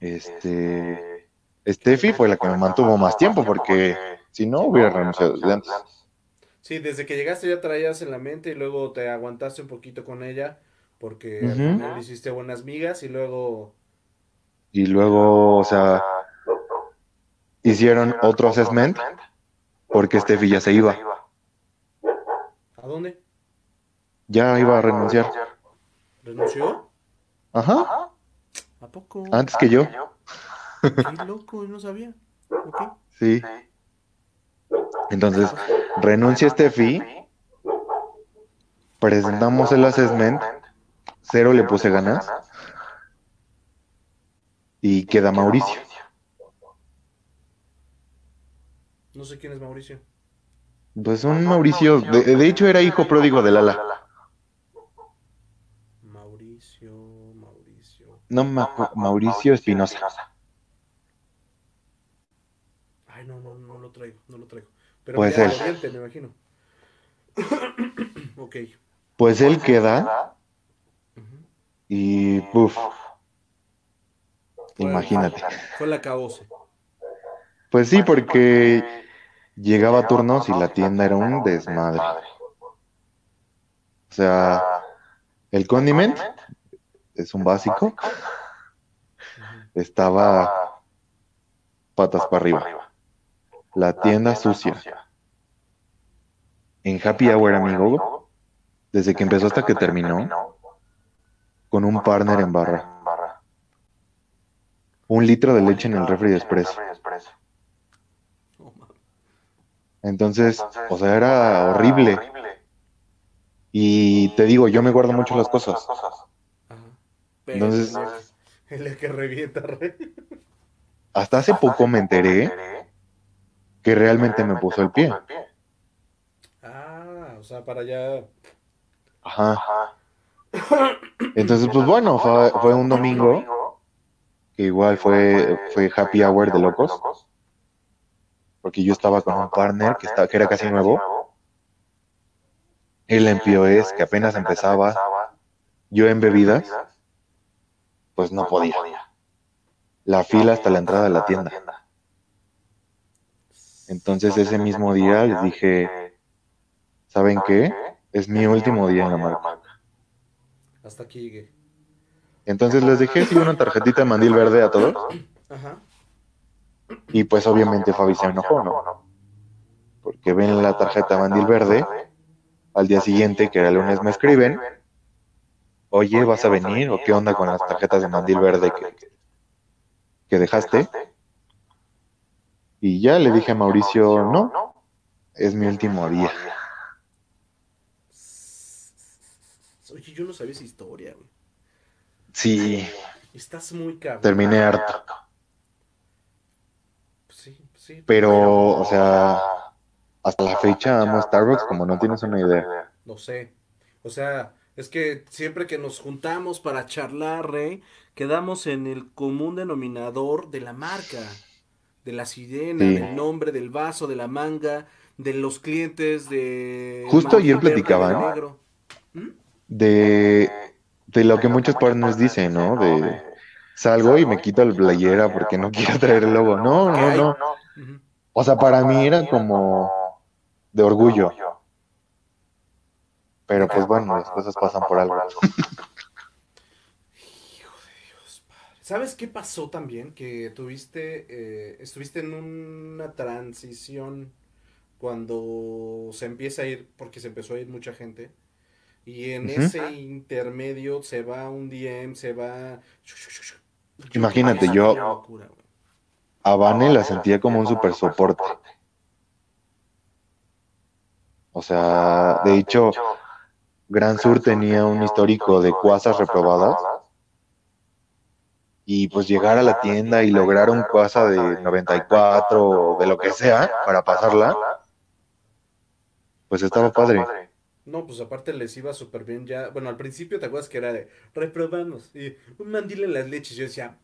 Este, Steffi fue la que me mantuvo más tiempo porque si no hubiera renunciado desde antes. Sí, desde que llegaste ya traías en la mente y luego te aguantaste un poquito con ella porque al Ujú. final le hiciste buenas migas y luego... Y luego, o sea, hicieron otro assessment porque Steffi ya se iba. ¿A ¿A dónde? Ya iba a renunciar. ¿Renunció? Ajá. ¿A poco? Antes que yo. Qué loco, no sabía. Ok. Sí. Entonces, renuncia Steffi. Presentamos el assessment. Cero le puse ganas. Y queda Mauricio. No sé quién es Mauricio. Pues un Mauricio, de, de hecho era hijo pródigo de Lala. Mauricio, Mauricio. No, Ma- Mauricio Espinosa. Ay, no, no, no lo traigo, no lo traigo. Pero Pues él. Oriente, me imagino. ok. Pues él queda Ujú. y puf, imagínate. Fue la cabose. Pues sí, porque llegaba a turnos y la tienda era un desmadre. O sea, el condiment es un básico, estaba patas para arriba. La tienda sucia. En Happy Hour, amigo, desde que empezó hasta que terminó, con un partner en barra. Un litro de leche en el refri de expreso. Entonces, o sea, era horrible. Y te digo, yo me guardo mucho las cosas. Ajá. Pero Entonces- el que revienta, re. Hasta hace poco me enteré que realmente me puso el pie. Ah, o sea, para allá. Ajá. Entonces, pues bueno, fue, fue un domingo, que igual fue, fue happy hour de locos, porque yo estaba con un partner que, estaba, que era casi nuevo. Él en POS, que apenas empezaba, yo en bebidas, pues no podía. La fila hasta la entrada de la tienda. Entonces ese mismo día les dije, ¿saben qué? Es mi último día en la marca. Hasta aquí llegué. Entonces les dejé sí, una tarjetita de mandil verde a todos. Ajá. Y pues obviamente Fabi se enojó, ¿no? Porque ven la tarjeta mandil verde. Al día siguiente, que era lunes, me escriben. Oye, ¿vas a venir? ¿O qué onda con las tarjetas de mandil verde que, que dejaste? Y ya le dije a Mauricio, no, es mi último día. Oye, yo no sabía esa historia, güey. Sí, Estás muy cabrón. terminé harto. Sí. Pero, o sea, hasta la fecha amo Starbucks como no tienes una idea. No sé. O sea, es que siempre que nos juntamos para charlar, Rey, quedamos en el común denominador de la marca, de la sirena, Sí. del nombre, del vaso, de la manga, de los clientes, de... Justo ayer platicaban. negro. ¿Mm? De, de lo que muchos partners dicen, ¿no? De salgo y me quito la playera porque no quiero traer el logo. No, no, no. O sea, para mí era como de orgullo. Pero pues bueno, las cosas pasan por algo. ¿Sabes qué pasó también? Que tuviste, eh, estuviste en una transición cuando se empieza a ir, porque se empezó a ir mucha gente, y en ese intermedio se va un DM, se va... Imagínate, yo- locura. A Vane la sentía como un super soporte. O sea, de hecho, Gran Sur tenía un histórico de cuasas reprobadas. Y pues llegar a la tienda y lograr un cuasa de 94 o de lo que sea para pasarla, pues estaba padre. No, pues aparte les iba súper bien ya. Bueno, al principio te acuerdas que era de reprobamos y un mandil en las leches. Yo decía.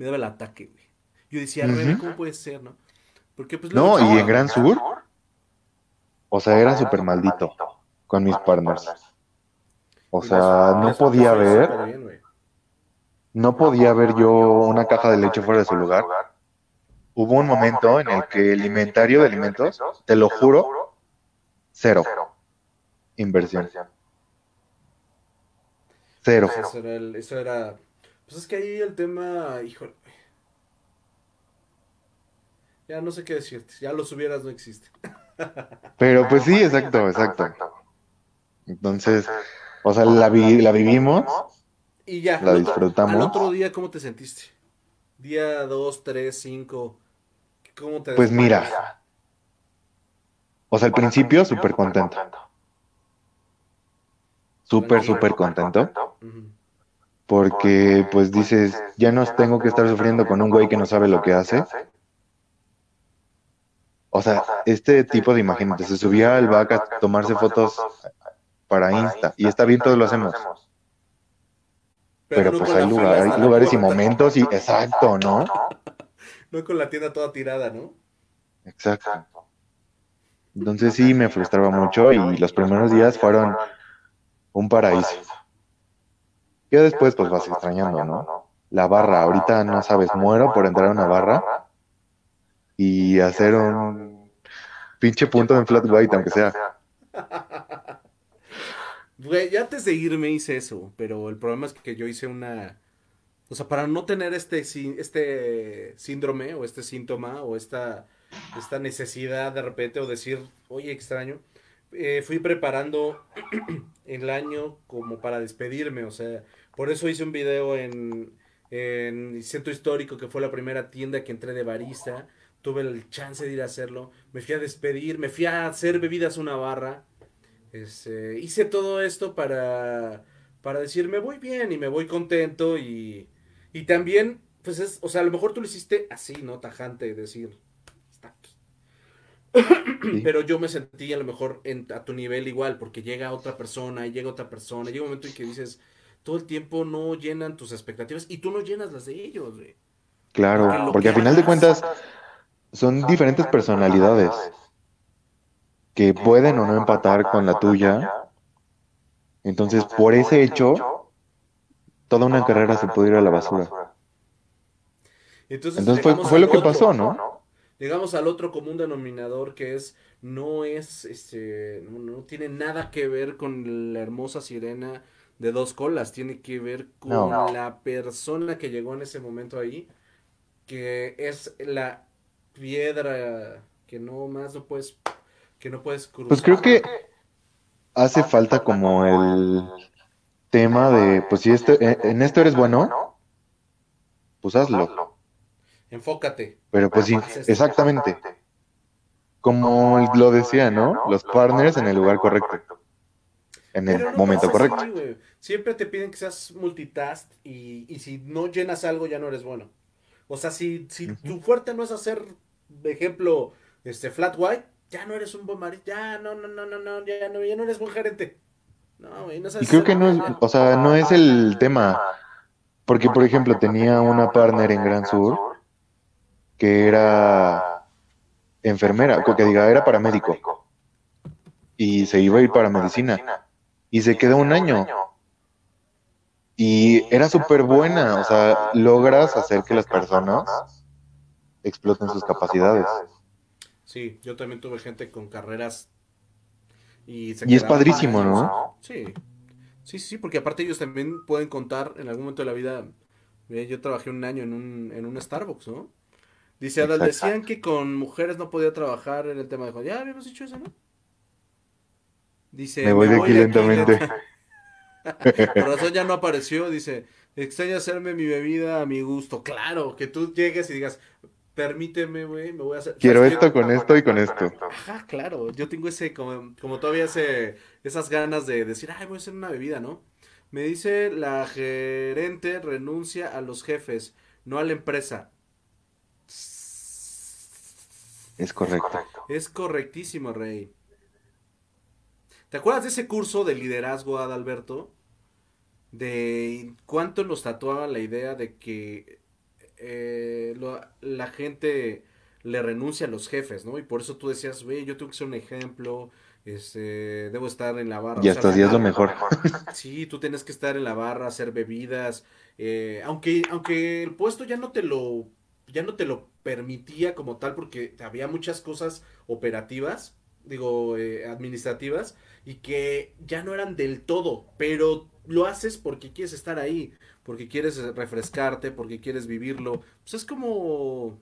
Me daba el ataque, güey. Yo decía, Ujú. Rebe, ¿cómo puede ser, no? Porque pues No, y en Gran Sur, o sea, era súper maldito con mis partners. O sea, no podía ver, no podía ver yo una caja de leche fuera de su lugar. Hubo un momento en el que el inventario de alimentos, te lo juro, cero inversión. Cero. Eso era. Pues es que ahí el tema, híjole. Ya no sé qué decirte. Ya los hubieras no existe. Pero pues sí, exacto, exacto. Entonces, o sea, la, la vivimos. Y ya. La disfrutamos. Al otro día, ¿cómo te sentiste? Día 2, 3, 5. ¿Cómo te Pues mira. O sea, al principio súper contento. Súper, súper contento. Porque pues dices, ya no tengo que estar sufriendo con un güey que no sabe lo que hace. O sea, este tipo de imagen, se subía al back a tomarse fotos para Insta. Y está bien, todos lo hacemos. Pero, pues hay, lugares y momentos y exacto, ¿no? No con la tienda toda tirada, ¿no? Exacto. Entonces sí me frustraba mucho y los primeros días fueron un paraíso. Ya después pues vas extrañando, ¿no? La barra, ahorita no sabes, muero por entrar a una barra y hacer un pinche punto en flat white, aunque sea. Güey, ya antes de irme hice eso, pero el problema es que yo hice una... O sea, para no tener este, este síndrome o este síntoma o esta, esta necesidad de repente o decir, oye, extraño, eh, fui preparando el año como para despedirme, o sea, por eso hice un video en, en Centro Histórico, que fue la primera tienda que entré de barista, tuve el chance de ir a hacerlo, me fui a despedir, me fui a hacer bebidas una barra, este, hice todo esto para, para decir, me voy bien y me voy contento y, y también, pues es, o sea, a lo mejor tú lo hiciste así, ¿no? Tajante, decir, está aquí. Pero yo me sentí a lo mejor en, a tu nivel igual, porque llega otra persona y llega otra persona, y llega un momento en que dices, todo el tiempo no llenan tus expectativas y tú no llenas las de ellos, güey. Claro, porque, al final de cuentas son diferentes personalidades que pueden o no empatar con la tuya. Entonces, por ese hecho, toda una carrera se puede ir a la basura. Entonces, fue, lo que pasó, ¿no? Llegamos al otro común denominador que es no es este no, tiene nada que ver con la hermosa sirena de dos colas, tiene que ver con la persona que llegó en ese momento ahí, que es la piedra que no más no puedes que no puedes cruzar. Pues creo que hace falta como el tema de pues si este, en esto eres bueno, pues hazlo. Enfócate. Pero pues sí, exactamente. Como lo decía, ¿no? Los partners en el lugar correcto. En el momento correcto. Siempre te piden que seas multitask y, y si no llenas algo ya no eres bueno. O sea, si, si tu fuerte no es hacer, ejemplo, este flat white, ya no eres un buen marido, ya no, no, no, no, no, ya no, ya no eres buen gerente. No, güey, no sabes y creo que no es, o sea, no es el tema. Porque, por ejemplo, tenía una partner en Gran Sur que era enfermera, que diga, era paramédico. Y se iba a ir para medicina. Y se quedó un año. Y era súper buena, o sea, logras hacer que las personas exploten sus capacidades. Sí, yo también tuve gente con carreras y, y es padrísimo, ¿no? Sí. Sí, sí, porque aparte ellos también pueden contar en algún momento de la vida. yo trabajé un año en un, en un Starbucks, ¿no? Dice Adal, decían que con mujeres no podía trabajar en el tema de Ya habíamos dicho eso, ¿no? Dice. Me voy de aquí lentamente. Por razón ya no apareció, dice, extraño hacerme mi bebida a mi gusto. Claro, que tú llegues y digas, permíteme, güey, me voy a hacer... Quiero esto con esto y con esto. Ajá, claro, yo tengo ese, como, como todavía ese, esas ganas de decir, ay, voy a hacer una bebida, ¿no? Me dice, la gerente renuncia a los jefes, no a la empresa. Es correcto. Es correctísimo, Rey. ¿Te acuerdas de ese curso de liderazgo, Adalberto? De cuánto nos tatuaba la idea de que eh, la gente le renuncia a los jefes, ¿no? Y por eso tú decías, güey, yo tengo que ser un ejemplo, este, debo estar en la barra. Y hasta días lo mejor. Sí, tú tienes que estar en la barra, hacer bebidas, eh, aunque, aunque el puesto ya no te lo, ya no te lo permitía como tal, porque había muchas cosas operativas, digo, eh, administrativas, y que ya no eran del todo, pero lo haces porque quieres estar ahí, porque quieres refrescarte, porque quieres vivirlo. Pues es como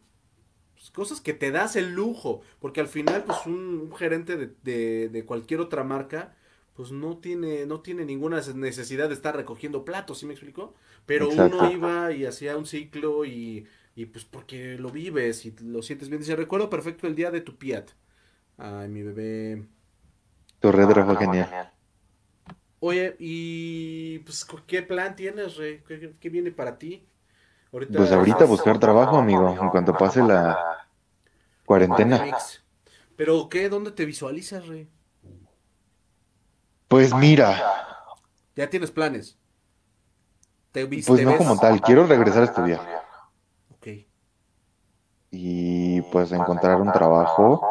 pues, cosas que te das el lujo, porque al final pues un, gerente de, de, cualquier otra marca pues no tiene, no tiene ninguna necesidad de estar recogiendo platos, ¿sí me explico? Pero uno iba y hacía un ciclo y, y pues porque lo vives y lo sientes bien. Dice, recuerdo perfecto el día de tu Piat. Ay, mi bebé. Tu red fue genial. Oye, y pues, ¿qué plan tienes, Rey? ¿Qué, viene para ti? pues ahorita buscar trabajo, amigo, en cuanto pase la cuarentena. Pero, ¿qué? ¿Dónde te visualizas, Rey? Pues mira. ¿Ya tienes planes? ¿Te pues no como tal, quiero regresar a estudiar. Ok. Y pues encontrar un trabajo.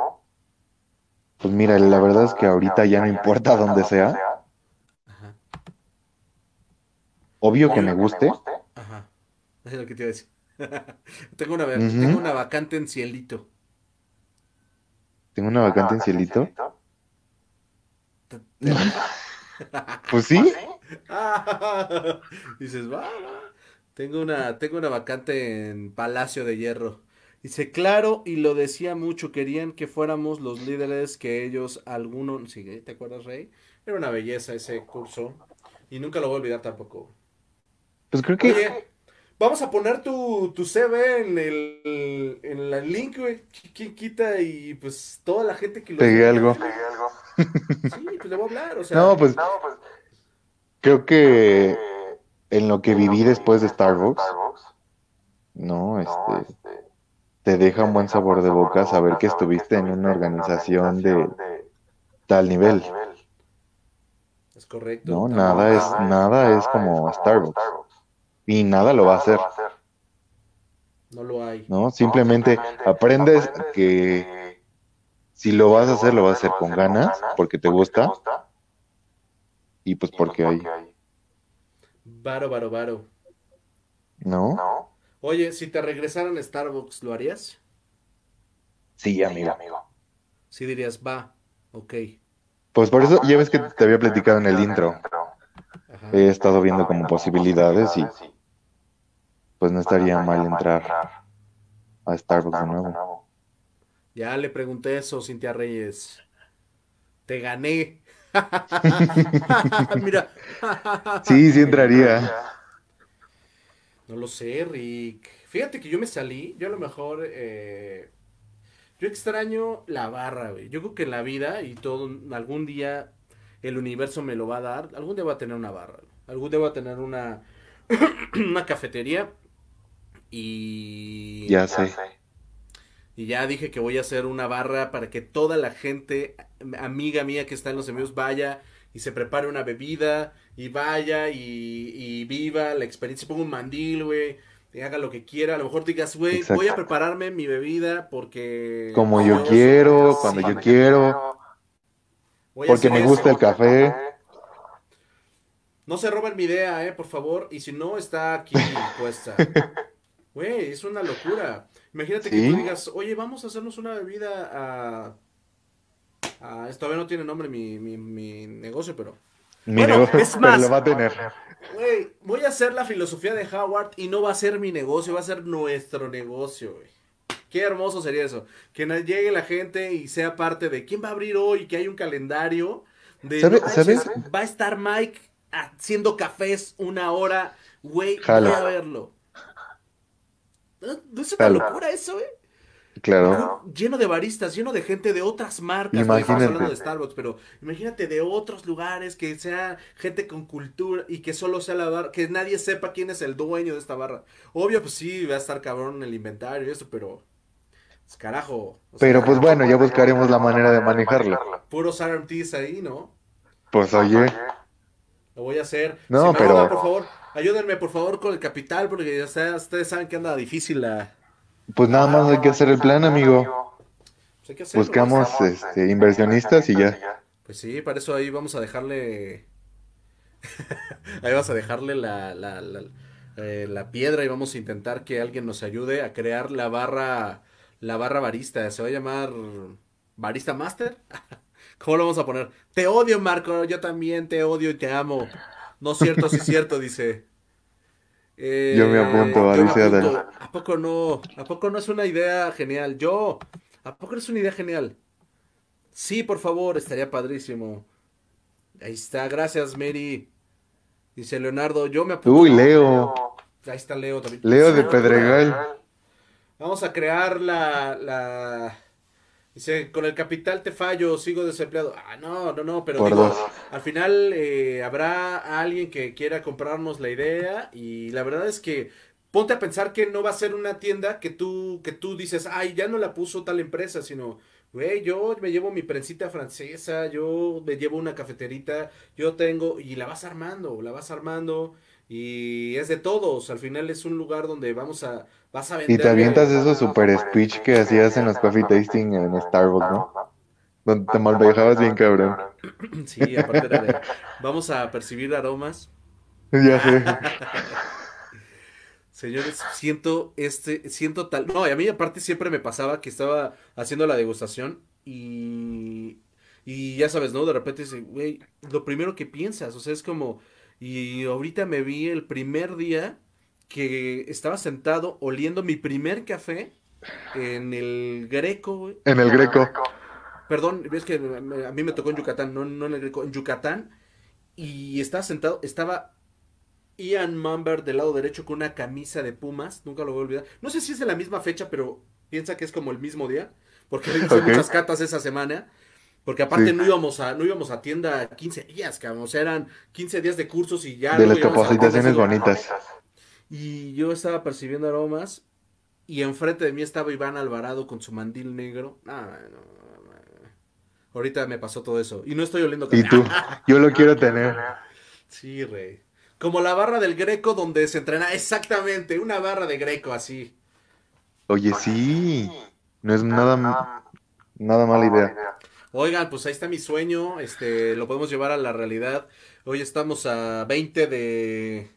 Pues mira, la verdad es que ahorita ya no importa dónde sea. Obvio que me guste. Ajá. Es lo que te iba a decir. tengo, una, tengo una vacante en Cielito. ¿Tengo una vacante en Cielito? pues sí. Dices, va, Tengo una, tengo una vacante en Palacio de Hierro. Dice, claro, y lo decía mucho, querían que fuéramos los líderes que ellos, algunos, sí, ¿te acuerdas, Rey? Era una belleza ese curso. Y nunca lo voy a olvidar tampoco. Pues creo que... vamos a poner tu, tu CV en el, en el link, güey. ¿Quién quita? Y pues toda la gente que lo... Pegué algo. Sí, pues le voy a hablar, o sea... No, pues... Creo que en lo que viví después de Starbucks, no, este, te deja un buen sabor de boca saber que estuviste en una organización de tal nivel. Es correcto. No, nada es, nada es como Starbucks. Y nada lo va a hacer. No lo hay. No, simplemente aprendes que si lo vas a hacer, lo vas a hacer con ganas, porque te gusta. Y pues porque hay. Varo, varo, varo. ¿No? Oye, si te regresaran a Starbucks, ¿lo harías? Sí, amigo. Sí dirías, va, ok. Pues por eso ya ves que te había platicado en el intro. He estado viendo como posibilidades y pues no estaría mal entrar a Starbucks de nuevo. Ya le pregunté eso, Cintia Reyes. Te gané. Mira. sí, sí entraría. No lo sé, Rick. Fíjate que yo me salí. Yo a lo mejor eh, yo extraño la barra, güey. Yo creo que en la vida y todo, algún día el universo me lo va a dar. Algún día va a tener una barra. Algún día va a tener una, una cafetería. Y... Ya sé. Y ya dije que voy a hacer una barra para que toda la gente, amiga mía que está en los envíos, vaya y se prepare una bebida y vaya y, y viva la experiencia. Ponga un mandil, güey haga lo que quiera. A lo mejor digas, güey, voy a prepararme mi bebida porque... Como yo quiero, cuando yo quiero. Porque me gusta el café. No se roben mi idea, eh, por favor. Y si no, está aquí puesta. Güey, es una locura. Imagínate que tú digas, oye, vamos a hacernos una bebida a... a... Esto todavía no tiene nombre mi, mi, mi negocio, pero... Mi negocio, es más, lo va a tener. Güey, voy a hacer la filosofía de Howard y no va a ser mi negocio, va a ser nuestro negocio, güey. Qué hermoso sería eso. Que llegue la gente y sea parte de quién va a abrir hoy, que hay un calendario. De, ¿Sabes? Va a estar Mike haciendo cafés una hora, güey, voy a verlo. ¿No, es una locura eso, güey? Claro. Lleno de baristas, lleno de gente de otras marcas. Estamos hablando de Starbucks, pero imagínate de otros lugares que sea gente con cultura y que solo sea la barra, que nadie sepa quién es el dueño de esta barra. Obvio, pues sí, va a estar cabrón el inventario y eso, pero. Pues, carajo. pero pues bueno, ya buscaremos la manera de manejarlo. Puros RMTs ahí, ¿no? Pues oye. Lo voy a hacer. No, pero. por favor, ayúdenme por favor con el capital, porque ya ustedes saben que anda difícil la pues nada más hay que hacer el plan, amigo. Pues Buscamos este, inversionistas y ya. Pues sí, para eso ahí vamos a dejarle. ahí vas a dejarle la, la, eh, la, piedra y vamos a intentar que alguien nos ayude a crear la barra. La barra barista. Se va a llamar. Barista Master. ¿Cómo lo vamos a poner? Te odio, Marco. Yo también te odio y te amo. No es cierto, sí es cierto, dice. Eh, yo me apunto, Alicia. ¿A poco no? ¿A poco no es una idea genial? Yo, ¿a poco no es una idea genial? Sí, por favor, estaría padrísimo. Ahí está, gracias, Mary. Dice Leonardo, yo me apunto. Uy, Leo. Ahí está Leo también. Leo de Pedregal. Vamos a crear la, la... Dice, con el capital te fallo, sigo desempleado. Ah, no, no, no, pero al final eh, habrá alguien que quiera comprarnos la idea y la verdad es que ponte a pensar que no va a ser una tienda que tú, que tú dices, ay, ya no la puso tal empresa, sino, güey, yo me llevo mi prensita francesa, yo me llevo una cafeterita, yo tengo, y la vas armando, la vas armando, y es de todos, al final es un lugar donde vamos a, vas a vender. Y te avientas esos super speech que hacías en los coffee tasting en Starbucks, ¿no? Donde te malviajabas bien cabrón. Sí, aparte de, vamos a percibir aromas. Ya sé. Señores, siento este, siento tal, no, y a mí aparte siempre me pasaba que estaba haciendo la degustación y, y ya sabes, ¿no? De repente dice, güey, lo primero que piensas, o sea, es como, y ahorita me vi el primer día que estaba sentado oliendo mi primer café en el Greco, güey. En el Greco. Perdón, ves que a mí me tocó en Yucatán, no, no en el Greco, en Yucatán. Y estaba sentado, estaba Ian Mumber del lado derecho con una camisa de Pumas, nunca lo voy a olvidar. No sé si es de la misma fecha, pero piensa que es como el mismo día, porque hice muchas catas esa semana. Porque aparte no íbamos a no íbamos a tienda 15 días, cabrón, o sea, eran 15 días de cursos y ya de las capacitaciones bonitas. Y yo estaba percibiendo aromas y enfrente de mí estaba Iván Alvarado con su mandil negro. Ahorita me pasó todo eso y no estoy oliendo Y tú, yo lo quiero tener. Sí, rey. Como la barra del Greco donde se entrena exactamente, una barra de Greco así. Oye, sí. No es nada nada mala idea. Oigan, pues ahí está mi sueño, este, lo podemos llevar a la realidad. Hoy estamos a 20 de...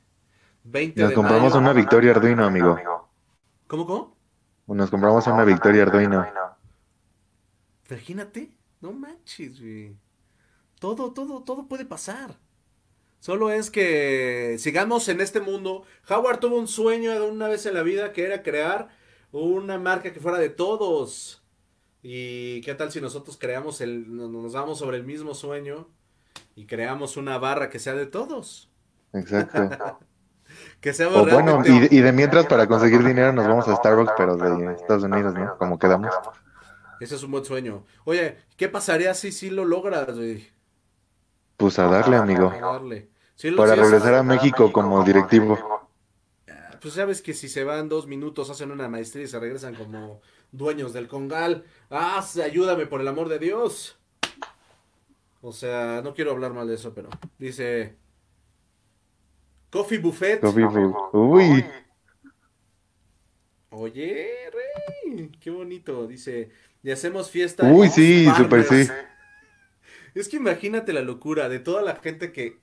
20 Nos compramos una Victoria Arduino, amigo. ¿Cómo, cómo? Nos compramos una Victoria Arduino. Imagínate, no manches, güey. Todo, todo, todo puede pasar. Solo es que sigamos en este mundo. Howard tuvo un sueño de una vez en la vida que era crear una marca que fuera de todos. ¿Y qué tal si nosotros creamos el, nos vamos sobre el mismo sueño y creamos una barra que sea de todos? Exacto. que sea o bueno, y, de mientras para conseguir dinero nos vamos a Starbucks, pero de Estados Unidos, ¿no? Como quedamos. Ese es un buen sueño. Oye, ¿qué pasaría si sí lo logras, güey? Pues a darle, amigo. A darle. para regresar a México como directivo. Ah, pues sabes que si se van dos minutos, hacen una maestría y se regresan como dueños del Congal. Ah, ayúdame por el amor de Dios. O sea, no quiero hablar mal de eso, pero dice Coffee Buffet. Coffee Buffet. Uy. Oye, rey, qué bonito. Dice, y hacemos fiesta. Uy, sí, súper sí. Es que imagínate la locura de toda la gente que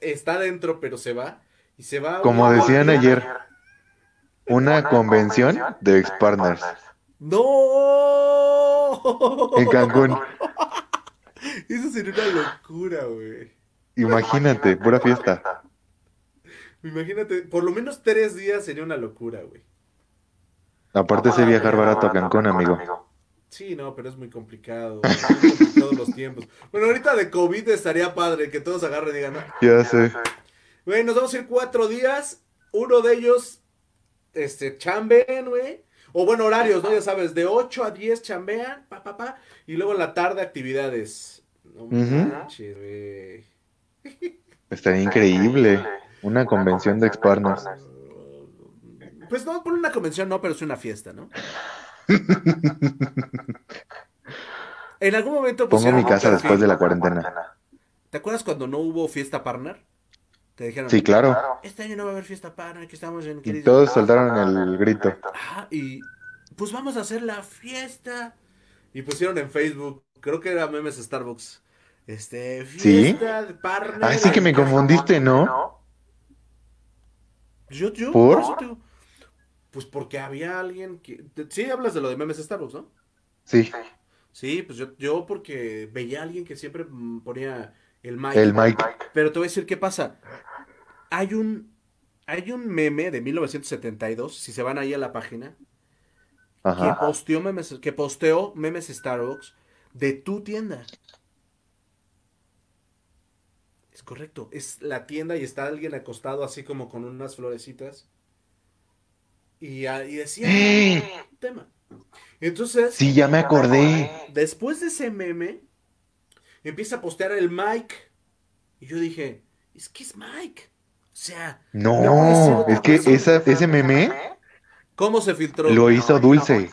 está dentro pero se va y se va. Como decían ayer una convención de ex-partners. ¡No! En Cancún. Eso sería una locura, güey. Imagínate, pura fiesta. Imagínate, por lo menos tres días sería una locura, güey. Aparte de viajar barato a Cancún, amigo. Sí, no, pero es muy complicado. muy complicado los tiempos. Bueno, ahorita de COVID estaría padre que todos agarren y digan. Ya sé. Güey, nos vamos a ir cuatro días. Uno de ellos este, chambean, güey. O bueno, horarios, ¿no? Ya sabes, de 8 a 10 chambean, pa, pa, pa. Y luego en la tarde actividades. No manches, güey. Estaría increíble. Una convención de exparnos. Pues no, por una convención no, pero es una fiesta, ¿no? en algún momento. Pongo mi casa después de la cuarentena. ¿Te acuerdas cuando no hubo fiesta partner? Te dijeron, sí, claro. Este año no va a haber fiesta para que estamos en... Y todos soltaron el grito. Ah, y pues vamos a hacer la fiesta. Y pusieron en Facebook, creo que era memes Starbucks. Este, fiesta de partner. Ah, sí que me confundiste, ¿no? Yo, yo, ¿Por? pues porque había alguien que... Sí, hablas de lo de memes Starbucks, ¿no? Sí. Sí, pues yo, yo porque veía a alguien que siempre ponía el mic. El mic. Pero te voy a decir qué pasa. Hay un hay un meme de 1972, si se van ahí a la página, que posteó memes, que posteó memes Starbucks de tu tienda. Es correcto, es la tienda y está alguien acostado así como con unas florecitas. Y, ah, decía ¡Eh! tema. Entonces. Sí, ya me acordé. Después de ese meme, empieza a postear el Mike. Y yo dije, es que es Mike. O sea. No, es que ese meme. ¿Cómo se filtró? Lo hizo Dulce.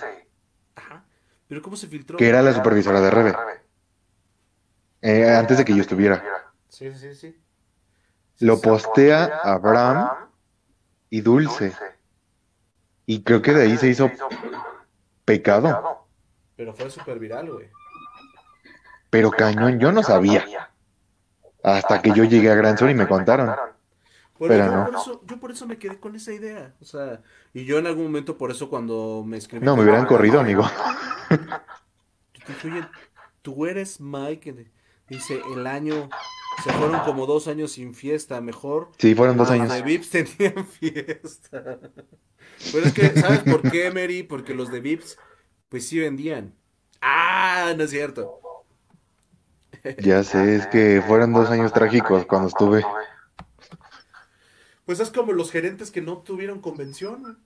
Ajá. Pero ¿cómo se filtró? Que era la supervisora de Rebe. Eh, antes de que yo estuviera. Sí, sí, sí. Lo postea Abraham y Dulce. Y creo que de ahí se hizo pecado. Pero fue súper viral, güey. Pero cañón, yo no sabía. Hasta que yo llegué a Gran Sur y me contaron. Pero yo, no. por eso, yo por eso me quedé con esa idea. O sea, y yo en algún momento, por eso cuando me escribí. No, me hubieran corrido, amigo. Oye, tú eres Mike. Dice, el año. Se fueron como dos años sin fiesta, mejor. Sí, fueron dos años. Los de Vips tenían fiesta. Pero es que, ¿sabes por qué, Mary? Porque los de Vips, pues sí vendían. Ah, no es cierto. Ya sé, es que fueron dos años trágicos cuando estuve. Pues es como los gerentes que no tuvieron convención.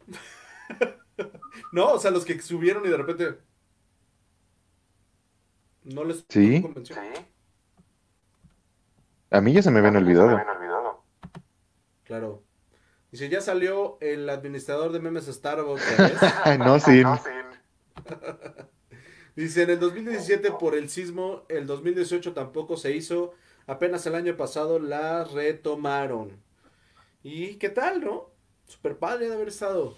no, o sea, los que subieron y de repente no les ¿Sí? convención. A mí ya se me habían olvidado. Claro. Dice, ya salió el administrador de memes Starbucks. no, sí. Dice, en el 2017 por el sismo, el 2018 tampoco se hizo. Apenas el año pasado la retomaron. ¿Y qué tal, no? Super padre de haber estado.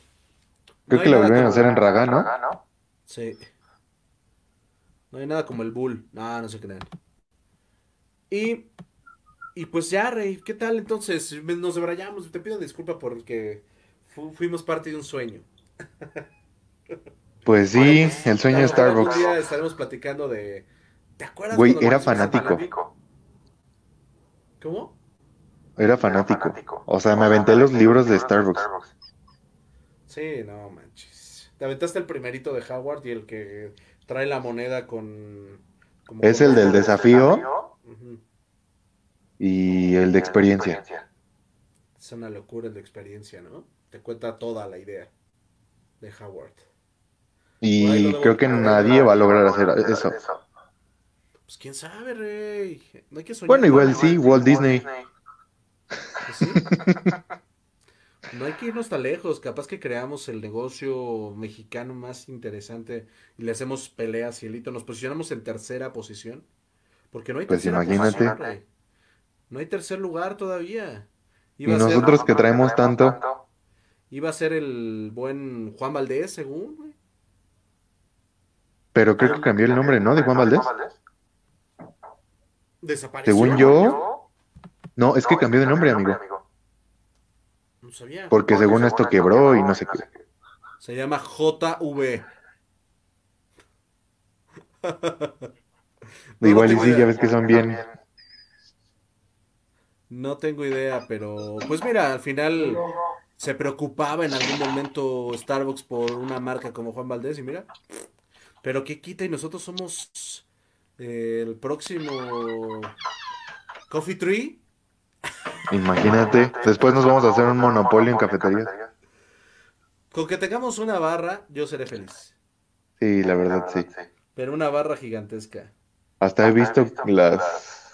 Creo que lo volvieron a hacer en Raga, ¿no? Sí. No hay nada como el Bull. No, no se crean. Y y pues ya, Rey, ¿qué tal entonces? Nos debrayamos. Te pido disculpa porque fuimos parte de un sueño. Pues sí, el sueño de Starbucks. Un día estaremos platicando de. ¿Te acuerdas? Güey, era fanático. ¿Cómo? Era fanático. O sea, me aventé los libros de Starbucks. Sí, no manches. Te aventaste el primerito de Howard y el que trae la moneda con. es el del desafío y el de experiencia. Es una locura el de experiencia, ¿no? Te cuenta toda la idea de Howard. Y creo que nadie va a lograr hacer eso. Pues quién sabe, Rey. No hay que soñar bueno, igual sí, Walt Disney. ¿Sí? no hay que irnos tan lejos. Capaz que creamos el negocio mexicano más interesante y le hacemos peleas y elito. Nos posicionamos en tercera posición. Porque no hay pues imagínate. No hay tercer lugar todavía. y nosotros que traemos tanto. Iba a ser el buen Juan Valdés, según. Pero creo que cambió el nombre, ¿no? De Juan Valdés. Desapareció. Según yo. No, es que cambió de nombre, amigo. No sabía. Porque según esto quebró y no sé qué. Se llama JV. Igual y sí, ya ves que son bien no tengo idea, pero pues mira, al final se preocupaba en algún momento Starbucks por una marca como Juan Valdés y mira, pero qué quita y nosotros somos eh, el próximo Coffee Tree. Imagínate, después nos vamos a hacer un monopolio en cafeterías. Con que tengamos una barra, yo seré feliz. Sí, la verdad sí. Pero una barra gigantesca. Hasta he visto las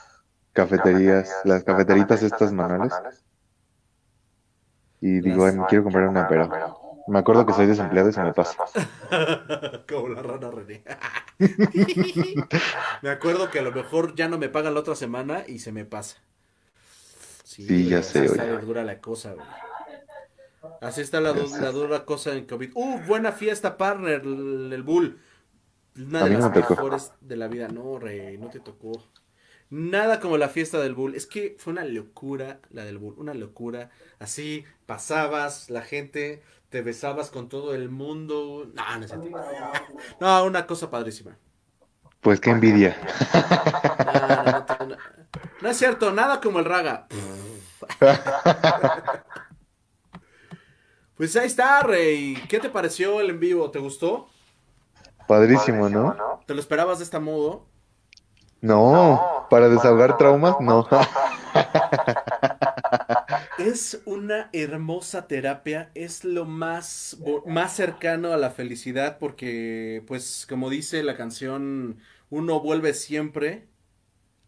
cafeterías, las cafeteritas estas manuales. Y digo, me quiero comprar una, pero me acuerdo que soy desempleado y se me pasa. Como la rana René. me acuerdo que a lo mejor ya no me pagan la otra semana y se me pasa. Sí, ya sé, Así está dura la cosa, Así está la, dura cosa en COVID. ¡Uh! Buena fiesta, partner, el, Bull. Una de las mejores de la vida. No, rey, no te tocó. Nada como la fiesta del Bull. Es que fue una locura la del Bull. Una locura. Así pasabas, la gente, te besabas con todo el mundo. No, no es No, una cosa padrísima. Pues qué envidia. No, es cierto, nada como el raga. Pues ahí está, Rey. ¿Qué te pareció el en vivo? ¿Te gustó? Padrísimo, ¿no? ¿Te lo esperabas de este modo? No, para desahogar traumas, no. Es una hermosa terapia, es lo más, más cercano a la felicidad porque, pues, como dice la canción, uno vuelve siempre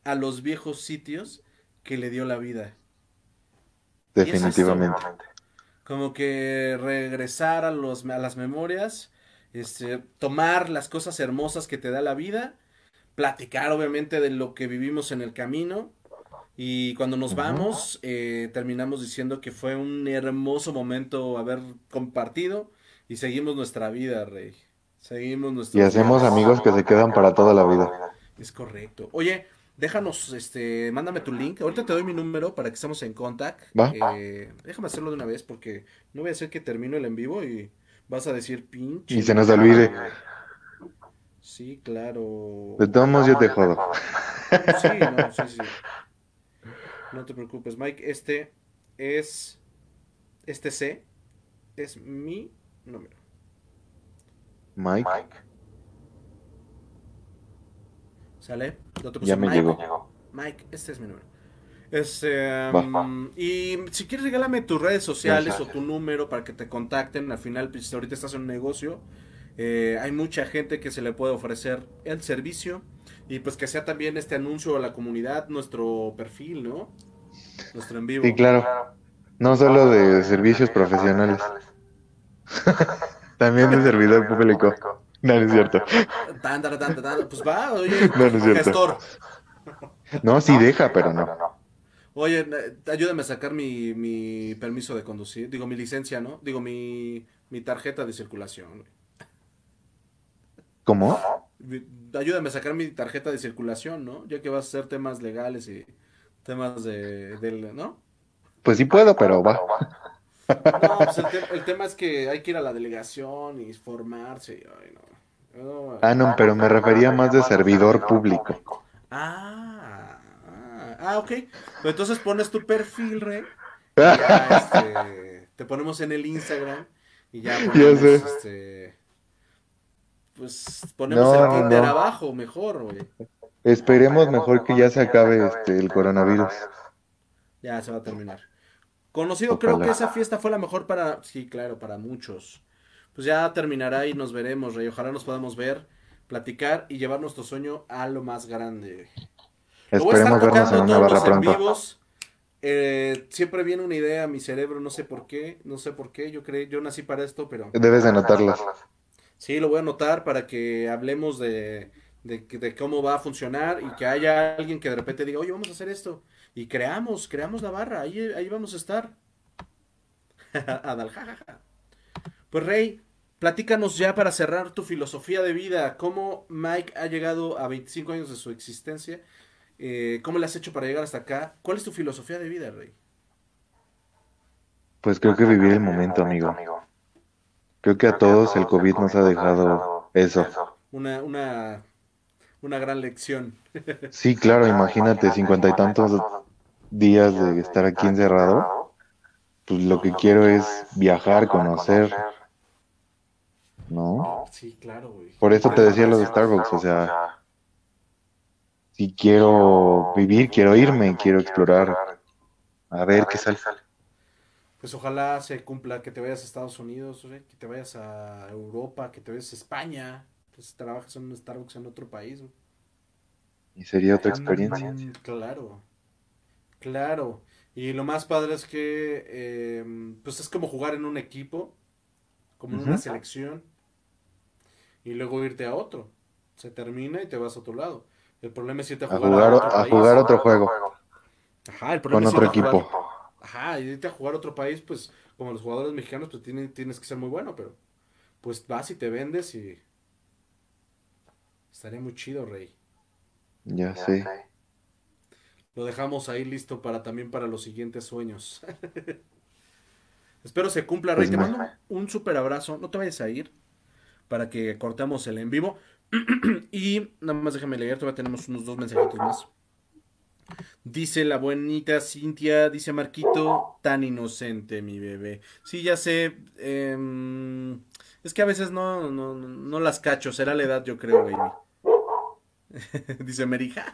a los viejos sitios que le dio la vida. Definitivamente. como que regresar a, los, a las memorias, este, tomar las cosas hermosas que te da la vida, platicar obviamente de lo que vivimos en el camino y cuando nos vamos, eh, terminamos diciendo que fue un hermoso momento haber compartido y seguimos nuestra vida, Rey. Seguimos nuestra Y hacemos amigos que se quedan para toda la vida. Es correcto. Oye, déjanos, este, mándame tu link. Ahorita te doy mi número para que estemos en contact. Eh, déjame hacerlo de una vez porque no voy a hacer que termine el en vivo y vas a decir pinche. Y se nos olvide. Sí, claro. De todos modos yo te jodo. Sí, no, sí, sí. No te preocupes, Mike. Este es. Este C es mi número. Mike. ¿Sale? ya me llegó. Mike, este es mi número. Este, um, y si quieres regálame tus redes sociales o tu número para que te contacten. Al final, pues ahorita estás en un negocio. Eh, hay mucha gente que se le puede ofrecer el servicio y pues que sea también este anuncio a la comunidad, nuestro perfil, ¿no? Nuestro en vivo. Sí, claro. No solo de servicios profesionales. también de servidor público. No, no es cierto. Pues va, oye, no, no es cierto. Gestor. No, sí deja, pero no. Oye, ayúdame a sacar mi, mi permiso de conducir. Digo, mi licencia, ¿no? Digo, mi, mi tarjeta de circulación. ¿Cómo? ayúdame a sacar mi tarjeta de circulación, ¿no? Ya que vas a hacer temas legales y temas de, del, ¿no? Pues sí puedo, pero va. No, pues el, tema es que hay que ir a la delegación y formarse. Ay, no. ah, no, pero me refería más de servidor público. Ah, ah, ah ok. Pues entonces pones tu perfil, Rey. ya, este, te ponemos en el Instagram y ya ponemos, este, pues ponemos el Tinder abajo, mejor, güey. Esperemos mejor que ya se acabe este el coronavirus. Ya se va a terminar. Conocido, creo que esa fiesta fue la mejor para, sí, claro, para muchos. Pues ya terminará y nos veremos, Rey. Ojalá nos podamos ver, platicar y llevar nuestro sueño a lo más grande. Esperemos vernos en una barra pronto. Eh, siempre viene una idea a mi cerebro, no sé por qué, no sé por qué. Yo creo, yo nací para esto, pero. Debes de anotarlas. Sí, lo voy a anotar para que hablemos de, de, cómo va a funcionar y que haya alguien que de repente diga, oye, vamos a hacer esto. Y creamos, creamos la barra, ahí, ahí vamos a estar. Adal, jajaja. Pues Rey, platícanos ya para cerrar tu filosofía de vida, cómo Mike ha llegado a 25 años de su existencia, eh, cómo le has hecho para llegar hasta acá, ¿cuál es tu filosofía de vida, Rey? Pues creo que vivir el momento, amigo. Creo que a todos el COVID nos ha dejado eso. Una, una, una gran lección. Sí, claro, imagínate, cincuenta y tantos días de estar aquí encerrado. Pues lo que quiero es viajar, conocer. ¿No? Sí, claro, güey. Por eso te decía lo de Starbucks, o sea, si quiero vivir, quiero irme, quiero explorar, a ver qué sale pues ojalá se cumpla que te vayas a Estados Unidos, que te vayas a Europa, que te vayas a España, pues trabajes en un Starbucks en otro país. Y sería otra experiencia. claro, claro. Y lo más padre es que em, pues es como jugar en un equipo, como en una selección, y luego irte a otro. Se termina y te vas a otro lado. El problema es irte a jugar, a, jugar otro juego. Ajá, el problema con otro equipo. Ajá, y irte a jugar a otro país, pues como los jugadores mexicanos, pues tienes, tienes que ser muy bueno, pero pues vas y te vendes y estaría muy chido, Rey. Ya, sé. Lo dejamos ahí listo para también para los siguientes sueños. Espero se cumpla, Rey. Pues te mando un súper abrazo. No te vayas a ir para que cortemos el en vivo. y nada más déjame leer, todavía tenemos unos dos mensajitos más. Dice la buenita Cintia, dice Marquito, tan inocente mi bebé. Sí, ya sé. Em, es que a veces no, no, no las cacho. Será la edad, yo creo, baby. dice Merija.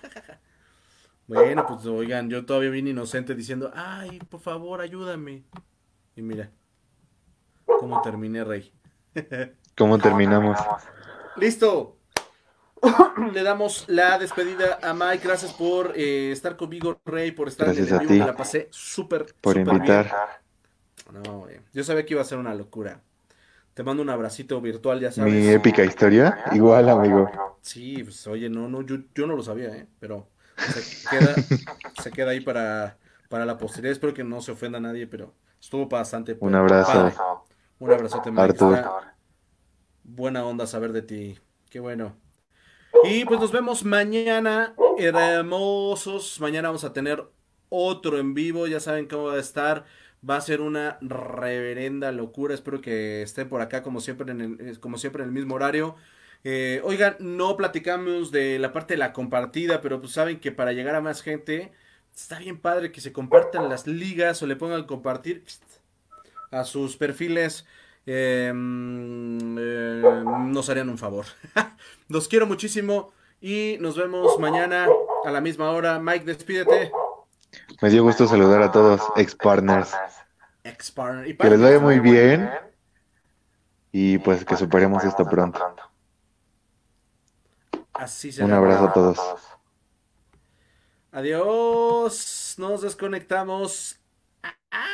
bueno, pues oigan, yo todavía vine inocente diciendo, ay, por favor, ayúdame. Y mira, cómo terminé, Rey. ¿Cómo terminamos? Listo. Le damos la despedida a Mike. Gracias por eh, estar conmigo, Rey, por estar Gracias en el a ti. Me la pasé súper, por invitar. No, yo sabía que iba a ser una locura. Te mando un abracito virtual, ya sabes. Mi épica historia, igual, amigo. Sí, pues oye, no, no, yo, yo no lo sabía, ¿eh? Pero se queda, se queda ahí para, para la posteridad. Espero que no se ofenda a nadie, pero estuvo bastante. Un abrazo. Un abrazote, Mike. Buena onda saber de ti. Qué bueno. Y pues nos vemos mañana, hermosos. Mañana vamos a tener otro en vivo. Ya saben cómo va a estar. Va a ser una reverenda locura. Espero que estén por acá como siempre en el, eh, como siempre en el mismo horario. Eh, oigan, no platicamos de la parte de la compartida, pero pues saben que para llegar a más gente está bien padre que se compartan las ligas o le pongan compartir a sus perfiles Em, eh, nos harían un favor. los quiero muchísimo y nos vemos mañana a la misma hora. Mike, despídete. Me dio gusto saludar a todos, ex partners. Ex que les vaya muy bien y pues que superemos esto pronto. Así será. Un abrazo a todos. Adiós. Nos desconectamos. ¡Auch!